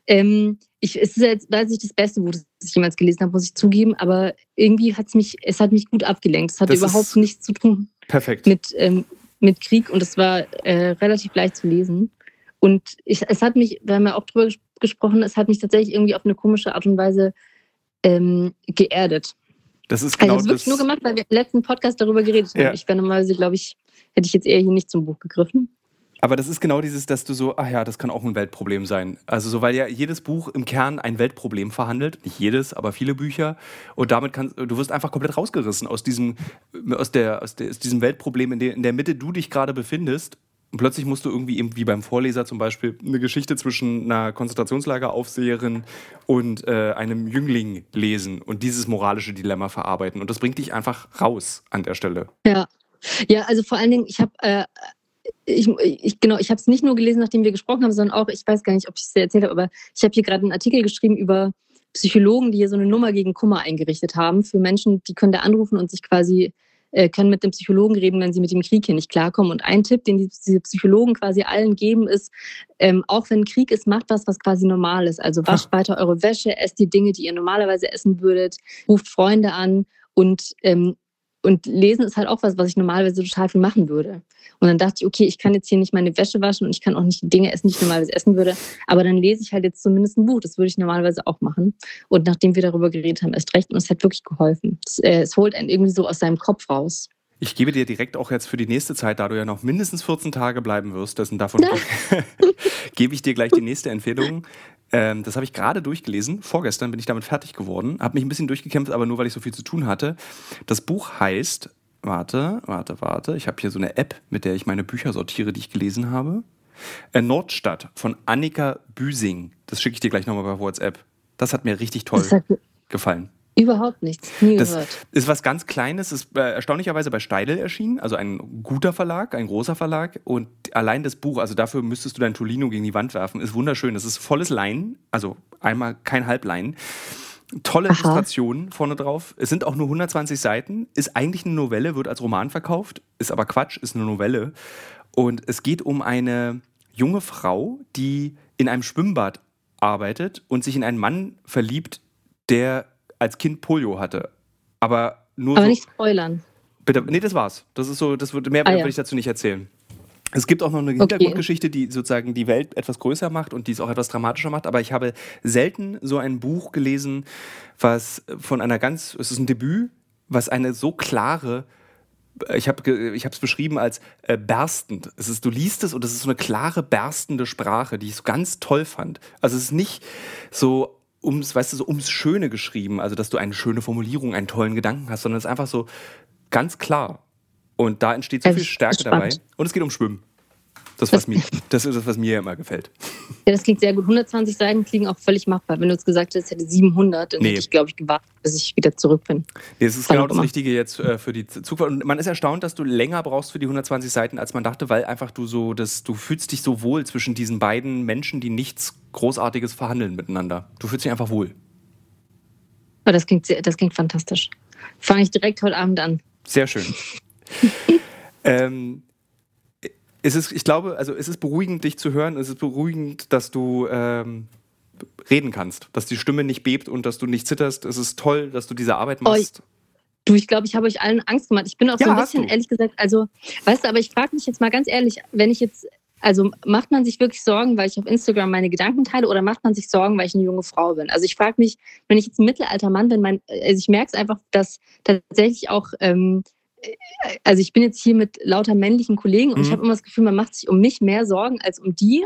Ähm, ich, es ist jetzt, weiß nicht das beste Buch, das ich jemals gelesen habe, muss ich zugeben, aber irgendwie hat es mich, es hat mich gut abgelenkt. Es hat das überhaupt nichts zu tun perfekt. Mit, ähm, mit Krieg und es war äh, relativ leicht zu lesen. Und ich, es hat mich, wir haben ja auch drüber gesprochen, es hat mich tatsächlich irgendwie auf eine komische Art und Weise ähm, geerdet. Das ist genau also das. wirklich nur gemacht, weil wir im letzten Podcast darüber geredet haben. Ja. Ich wäre normalerweise, glaube ich, hätte ich jetzt eher hier nicht zum Buch gegriffen. Aber das ist genau dieses, dass du so, ach ja, das kann auch ein Weltproblem sein. Also so, weil ja jedes Buch im Kern ein Weltproblem verhandelt, nicht jedes, aber viele Bücher. Und damit kannst du wirst einfach komplett rausgerissen aus diesem, aus der, aus, der, aus diesem Weltproblem, in der, in der Mitte du dich gerade befindest. Und plötzlich musst du irgendwie eben wie beim Vorleser zum Beispiel eine Geschichte zwischen einer Konzentrationslageraufseherin und äh, einem Jüngling lesen und dieses moralische Dilemma verarbeiten. Und das bringt dich einfach raus an der Stelle. Ja, ja, also vor allen Dingen, ich habe äh, ich, ich, genau, ich habe es nicht nur gelesen, nachdem wir gesprochen haben, sondern auch, ich weiß gar nicht, ob ich es erzählt habe, aber ich habe hier gerade einen Artikel geschrieben über Psychologen, die hier so eine Nummer gegen Kummer eingerichtet haben für Menschen, die können da anrufen und sich quasi äh, können mit dem Psychologen reden, wenn sie mit dem Krieg hier nicht klarkommen. Und ein Tipp, den die, diese Psychologen quasi allen geben, ist, ähm, auch wenn Krieg ist, macht was, was quasi normal ist. Also wascht weiter eure Wäsche, esst die Dinge, die ihr normalerweise essen würdet, ruft Freunde an und ähm, und lesen ist halt auch was, was ich normalerweise total viel machen würde. Und dann dachte ich, okay, ich kann jetzt hier nicht meine Wäsche waschen und ich kann auch nicht die Dinge essen, die ich normalerweise essen würde. Aber dann lese ich halt jetzt zumindest ein Buch. Das würde ich normalerweise auch machen. Und nachdem wir darüber geredet haben, erst recht. Und es hat wirklich geholfen. Es, äh, es holt einen irgendwie so aus seinem Kopf raus. Ich gebe dir direkt auch jetzt für die nächste Zeit, da du ja noch mindestens 14 Tage bleiben wirst, dessen davon gebe ich dir gleich die nächste Empfehlung. Ähm, das habe ich gerade durchgelesen. Vorgestern bin ich damit fertig geworden. Habe mich ein bisschen durchgekämpft, aber nur weil ich so viel zu tun hatte. Das Buch heißt, warte, warte, warte. Ich habe hier so eine App, mit der ich meine Bücher sortiere, die ich gelesen habe. Äh, Nordstadt von Annika Büsing. Das schicke ich dir gleich nochmal bei WhatsApp. Das hat mir richtig toll gefallen. Überhaupt nichts, nie das gehört. Ist was ganz Kleines, ist äh, erstaunlicherweise bei Steidel erschienen, also ein guter Verlag, ein großer Verlag. Und allein das Buch, also dafür müsstest du dein Tolino gegen die Wand werfen, ist wunderschön. Das ist volles Lein, also einmal kein Halblein. Tolle Aha. Illustrationen vorne drauf. Es sind auch nur 120 Seiten, ist eigentlich eine Novelle, wird als Roman verkauft, ist aber Quatsch, ist eine Novelle. Und es geht um eine junge Frau, die in einem Schwimmbad arbeitet und sich in einen Mann verliebt, der als Kind Polio hatte. Aber nur. Aber so, nicht spoilern. Bitte, nee, das war's. Das ist so, das wird, mehr ah, ja. will ich dazu nicht erzählen. Es gibt auch noch eine Hintergrundgeschichte, die sozusagen die Welt etwas größer macht und die es auch etwas dramatischer macht. Aber ich habe selten so ein Buch gelesen, was von einer ganz, es ist ein Debüt, was eine so klare, ich habe ich es beschrieben als äh, berstend. Es ist, du liest es und es ist so eine klare, berstende Sprache, die ich so ganz toll fand. Also es ist nicht so ums, weißt du, so ums Schöne geschrieben, also dass du eine schöne Formulierung, einen tollen Gedanken hast, sondern es ist einfach so ganz klar. Und da entsteht so viel Stärke dabei. Und es geht um Schwimmen. Das, was mir, das ist das, was mir immer gefällt. Ja, das klingt sehr gut. 120 Seiten klingen auch völlig machbar. Wenn du jetzt gesagt hättest, hätte 700, dann nee. hätte ich, glaube ich, gewartet, bis ich wieder zurück bin. Nee, das ist genau das Richtige jetzt äh, für die Zugfahrt. Und man ist erstaunt, dass du länger brauchst für die 120 Seiten, als man dachte, weil einfach du so, dass du fühlst dich so wohl zwischen diesen beiden Menschen, die nichts Großartiges verhandeln miteinander. Du fühlst dich einfach wohl. Oh, das, klingt, das klingt fantastisch. Fange ich direkt heute Abend an. Sehr schön. ähm, es ist, ich glaube, also es ist beruhigend, dich zu hören. Es ist beruhigend, dass du ähm, reden kannst, dass die Stimme nicht bebt und dass du nicht zitterst. Es ist toll, dass du diese Arbeit machst. Oh, du, ich glaube, ich habe euch allen Angst gemacht. Ich bin auch ja, so ein bisschen, ehrlich gesagt, also, weißt du, aber ich frage mich jetzt mal ganz ehrlich, wenn ich jetzt, also macht man sich wirklich Sorgen, weil ich auf Instagram meine Gedanken teile oder macht man sich Sorgen, weil ich eine junge Frau bin? Also ich frage mich, wenn ich jetzt ein mittelalter Mann bin, mein, also ich merke es einfach, dass tatsächlich auch ähm, also ich bin jetzt hier mit lauter männlichen Kollegen und mhm. ich habe immer das Gefühl, man macht sich um mich mehr Sorgen als um die.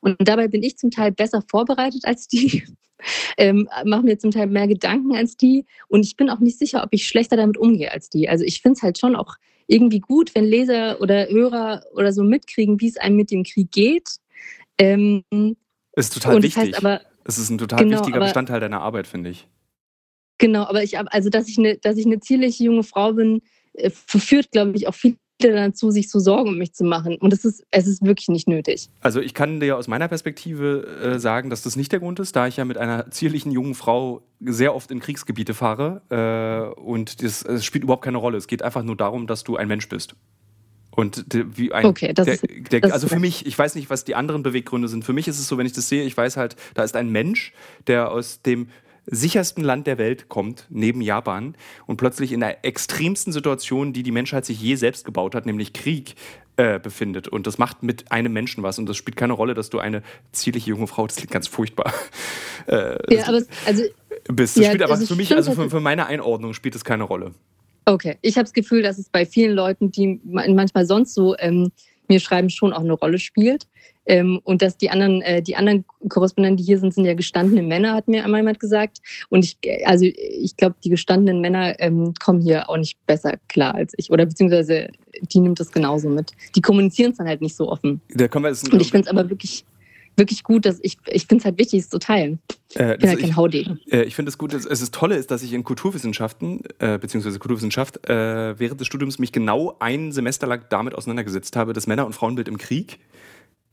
Und dabei bin ich zum Teil besser vorbereitet als die, ähm, mache mir zum Teil mehr Gedanken als die. Und ich bin auch nicht sicher, ob ich schlechter damit umgehe als die. Also ich finde es halt schon auch irgendwie gut, wenn Leser oder Hörer oder so mitkriegen, wie es einem mit dem Krieg geht. Ähm, ist total das wichtig. heißt aber, es ist ein total Genau, wichtiger aber- Bestandteil deiner Arbeit, finde ich. genau, aber ich, also dass ich eine, dass ich eine zierliche junge Frau bin, verführt, glaube ich, auch viele dazu, sich so Sorgen um mich zu machen. Und es ist, es ist wirklich nicht nötig. Also ich kann dir aus meiner Perspektive äh, sagen, dass das nicht der Grund ist, da ich ja mit einer zierlichen jungen Frau sehr oft in Kriegsgebiete fahre äh, und das, es spielt überhaupt keine Rolle. Es geht einfach nur darum, dass du ein Mensch bist. Und de- wie ein, Okay, das der, ist- der, das ist also für mich, ich weiß nicht, was die anderen Beweggründe sind. Für mich ist es so, wenn ich das sehe, ich weiß halt, da ist ein Mensch, der aus dem sichersten Land der Welt kommt, neben Japan, und plötzlich in der extremsten Situation, die die Menschheit sich je selbst gebaut hat, nämlich Krieg, äh, befindet. Und das macht mit einem Menschen was. Und das spielt keine Rolle, dass du eine zierliche junge Frau, das klingt ganz furchtbar, äh, Ja, aber also bist. Das Ja, spielt aber also für mich, also für, für meine Einordnung spielt es keine Rolle. Okay, ich habe das Gefühl, dass es bei vielen Leuten, die ma- manchmal sonst so ähm, mir schreiben, schon auch eine Rolle spielt. Ähm, und dass die anderen, äh, die anderen Korrespondenten, die hier sind, sind ja gestandene Männer, hat mir einmal jemand gesagt. Und ich, äh, also ich glaube, die gestandenen Männer ähm, kommen hier auch nicht besser klar als ich. Oder beziehungsweise die nimmt das genauso mit. Die kommunizieren es dann halt nicht so offen. Da können wir jetzt Und ich finde es aber wirklich, wirklich gut, dass ich, ich finde es halt wichtig, es zu teilen. äh, Ich bin halt kein Haudegen. äh, ich finde es gut, dass, es ist Tolle ist, dass ich in Kulturwissenschaften, äh, beziehungsweise Kulturwissenschaft, äh, während des Studiums mich genau ein Semester lang damit auseinandergesetzt habe, das Männer- und Frauenbild im Krieg.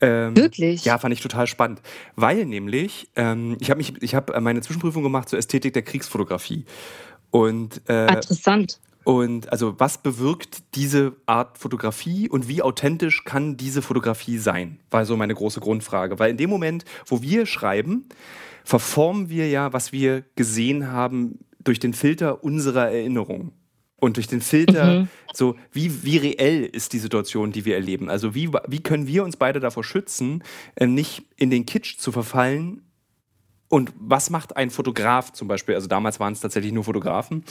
Ähm, Wirklich? Ja, fand ich total spannend. Weil nämlich, ähm, ich habe hab meine Zwischenprüfung gemacht zur Ästhetik der Kriegsfotografie. Und, äh, Interessant. und also was bewirkt diese Art Fotografie und wie authentisch kann diese Fotografie sein? War so meine große Grundfrage. Weil in dem Moment, wo wir schreiben, verformen wir ja, was wir gesehen haben, durch den Filter unserer Erinnerung. Und durch den Filter, Mhm. so wie, wie reell ist die Situation, die wir erleben? Also wie, wie können wir uns beide davor schützen, äh, nicht in den Kitsch zu verfallen? Und was macht ein Fotograf zum Beispiel? Also damals waren es tatsächlich nur Fotografen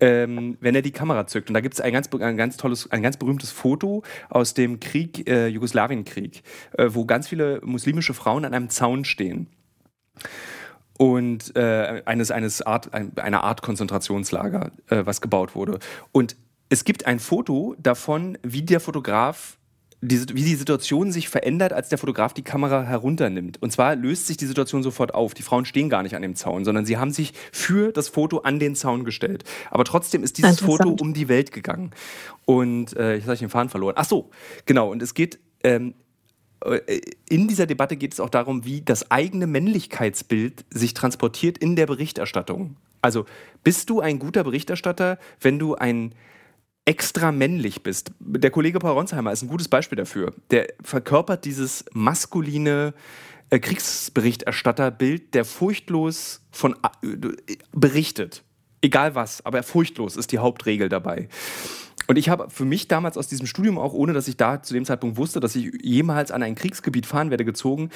ähm, wenn er die Kamera zückt. Und da gibt es ein ganz, ein ganz tolles, ein ganz berühmtes Foto aus dem Krieg, äh, Jugoslawienkrieg, äh, wo ganz viele muslimische Frauen an einem Zaun stehen. Und äh, eines, eines Art, ein, einer Art Konzentrationslager, äh, was gebaut wurde. Und es gibt ein Foto davon, wie der Fotograf diese, wie die Situation sich verändert, als der Fotograf die Kamera herunternimmt. Und zwar löst sich die Situation sofort auf. Die Frauen stehen gar nicht an dem Zaun, sondern sie haben sich für das Foto an den Zaun gestellt. Aber trotzdem ist dieses. Foto um die Welt gegangen. Und äh, jetzt habe ich den Faden verloren. Ach so, genau. Und es geht ähm, äh, in dieser Debatte geht es auch darum, wie das eigene Männlichkeitsbild sich transportiert in der Berichterstattung. Also bist du ein guter Berichterstatter, wenn du ein extra männlich bist? Der Kollege Paul Ronsheimer ist ein gutes Beispiel dafür. Der verkörpert dieses maskuline äh, Kriegsberichterstatterbild, der furchtlos von äh, berichtet. Egal was, aber furchtlos ist die Hauptregel dabei. Und ich habe für mich damals aus diesem Studium auch, ohne dass ich da zu dem Zeitpunkt wusste, dass ich jemals an ein Kriegsgebiet fahren werde, gezogen,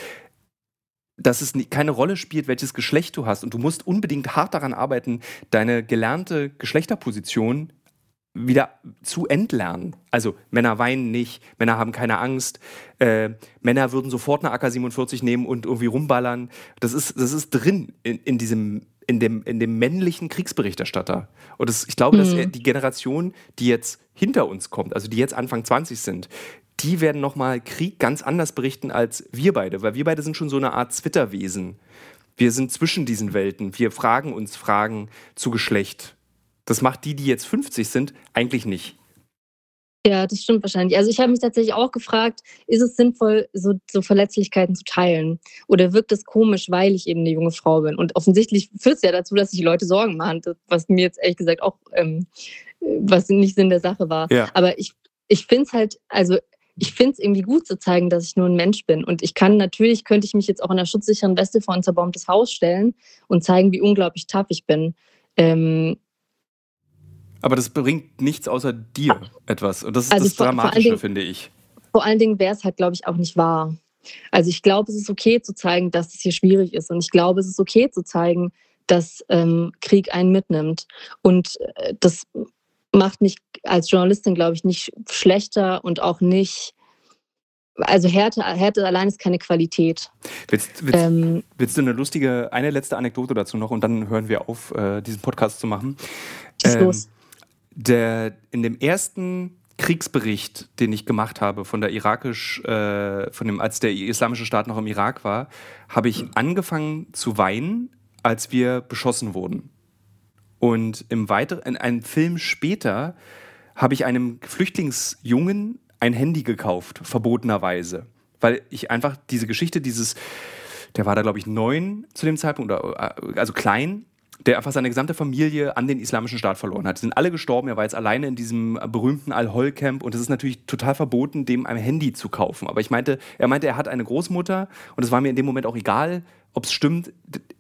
dass es keine Rolle spielt, welches Geschlecht du hast. Und du musst unbedingt hart daran arbeiten, deine gelernte Geschlechterposition wieder zu entlernen. Also Männer weinen nicht, Männer haben keine Angst, äh, Männer würden sofort eine AK-47 nehmen und irgendwie rumballern. Das ist, das ist drin in, in diesem in dem, in dem männlichen Kriegsberichterstatter. Und das, ich glaube, dass Mhm. er- die Generation, die jetzt hinter uns kommt, also die jetzt Anfang 20 sind, die werden nochmal Krieg ganz anders berichten als wir beide, weil wir beide sind schon so eine Art Zwitterwesen. Wir sind zwischen diesen Welten. Wir fragen uns Fragen zu Geschlecht. Das macht die, die jetzt 50 sind, eigentlich nicht. Ja, das stimmt wahrscheinlich. Also ich habe mich tatsächlich auch gefragt, ist es sinnvoll, so, so Verletzlichkeiten zu teilen? Oder wirkt es komisch, weil ich eben eine junge Frau bin? Und offensichtlich führt es ja dazu, dass sich die Leute Sorgen machen, was mir jetzt ehrlich gesagt auch, ähm, was nicht Sinn der Sache war. Ja. Aber ich, ich finde es halt, also ich finde es irgendwie gut zu zeigen, dass ich nur ein Mensch bin. Und ich kann natürlich, könnte ich mich jetzt auch in einer schutzsicheren Weste vor ein zerbombtes Haus stellen und zeigen, wie unglaublich tough ich bin. Ähm, Aber das bringt nichts außer dir etwas. Und das ist Also das vor- vor Dramatische, Dingen- finde ich. vor allen Dingen wäre es halt, glaube ich, auch nicht wahr. Also ich glaube, es ist okay zu zeigen, dass es hier schwierig ist. Und ich glaube, es ist okay zu zeigen, dass ähm, Krieg einen mitnimmt. Und äh, das macht mich als Journalistin, glaube ich, nicht schlechter und auch nicht. Also Härte, Härte allein ist keine Qualität. Willst, willst, Ähm, willst du eine lustige, eine letzte Anekdote dazu noch und dann hören wir auf, äh, diesen Podcast zu machen? Ähm, los. Der, in dem ersten Kriegsbericht, den ich gemacht habe von der irakisch, äh, von dem, als der islamische Staat noch im Irak war, habe ich angefangen zu weinen, als wir beschossen wurden. Und im weiteren, in einem Film später habe ich einem Flüchtlingsjungen ein Handy gekauft, verbotenerweise. Weil ich einfach diese Geschichte, dieses, der war da, glaube ich, neun zu dem Zeitpunkt, oder, äh, also klein, der einfach seine gesamte Familie an den islamischen Staat verloren hat. Die sind alle gestorben, er war jetzt alleine in diesem berühmten Al-Hol-Camp und es ist natürlich total verboten, dem ein Handy zu kaufen. Aber ich meinte, er meinte, er hat eine Großmutter und es war mir in dem Moment auch egal, ob es stimmt.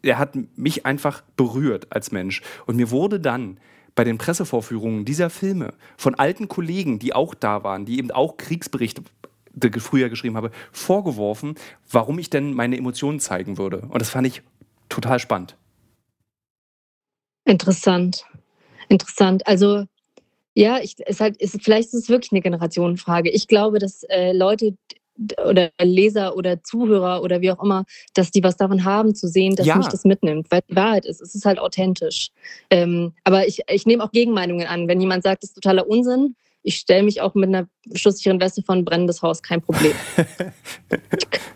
Er hat mich einfach berührt als Mensch. Und mir wurde dann bei den Pressevorführungen dieser Filme von alten Kollegen, die auch da waren, die eben auch Kriegsberichte früher geschrieben habe, vorgeworfen, warum ich denn meine Emotionen zeigen würde. Und das fand ich total spannend. Interessant. Interessant. Also ja, ich, es halt, ist, vielleicht ist es wirklich eine Generationenfrage. Ich glaube, dass äh, Leute oder Leser oder Zuhörer oder wie auch immer, dass die was davon haben zu sehen, dass ja. mich das mitnimmt, weil die Wahrheit ist, es ist halt authentisch. Ähm, aber ich, ich nehme auch Gegenmeinungen an. Wenn jemand sagt, es ist totaler Unsinn, ich stelle mich auch mit einer schusssicheren Weste von brennendes Haus, kein Problem.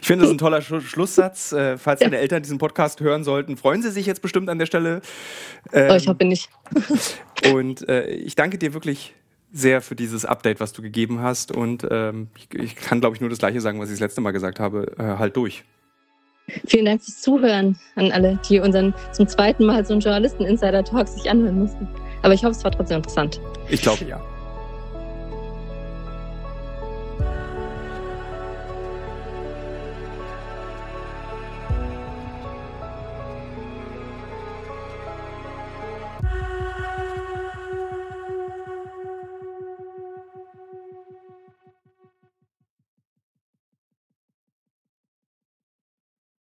Ich finde das ein toller Sch Schlusssatz. Äh, falls ja. deine Eltern diesen Podcast hören sollten, freuen sie sich jetzt bestimmt an der Stelle. Ähm, oh, ich hoffe nicht. und äh, ich danke dir wirklich sehr für dieses Update, was du gegeben hast. Und ähm, ich, ich, kann, glaube ich, nur das Gleiche sagen, was ich das letzte Mal gesagt habe. Äh, halt durch. Vielen Dank fürs Zuhören an alle, die unseren zum zweiten Mal so einen Journalisten-Insider-Talk sich anhören mussten. Aber ich hoffe, es war trotzdem interessant. Ich glaube ja.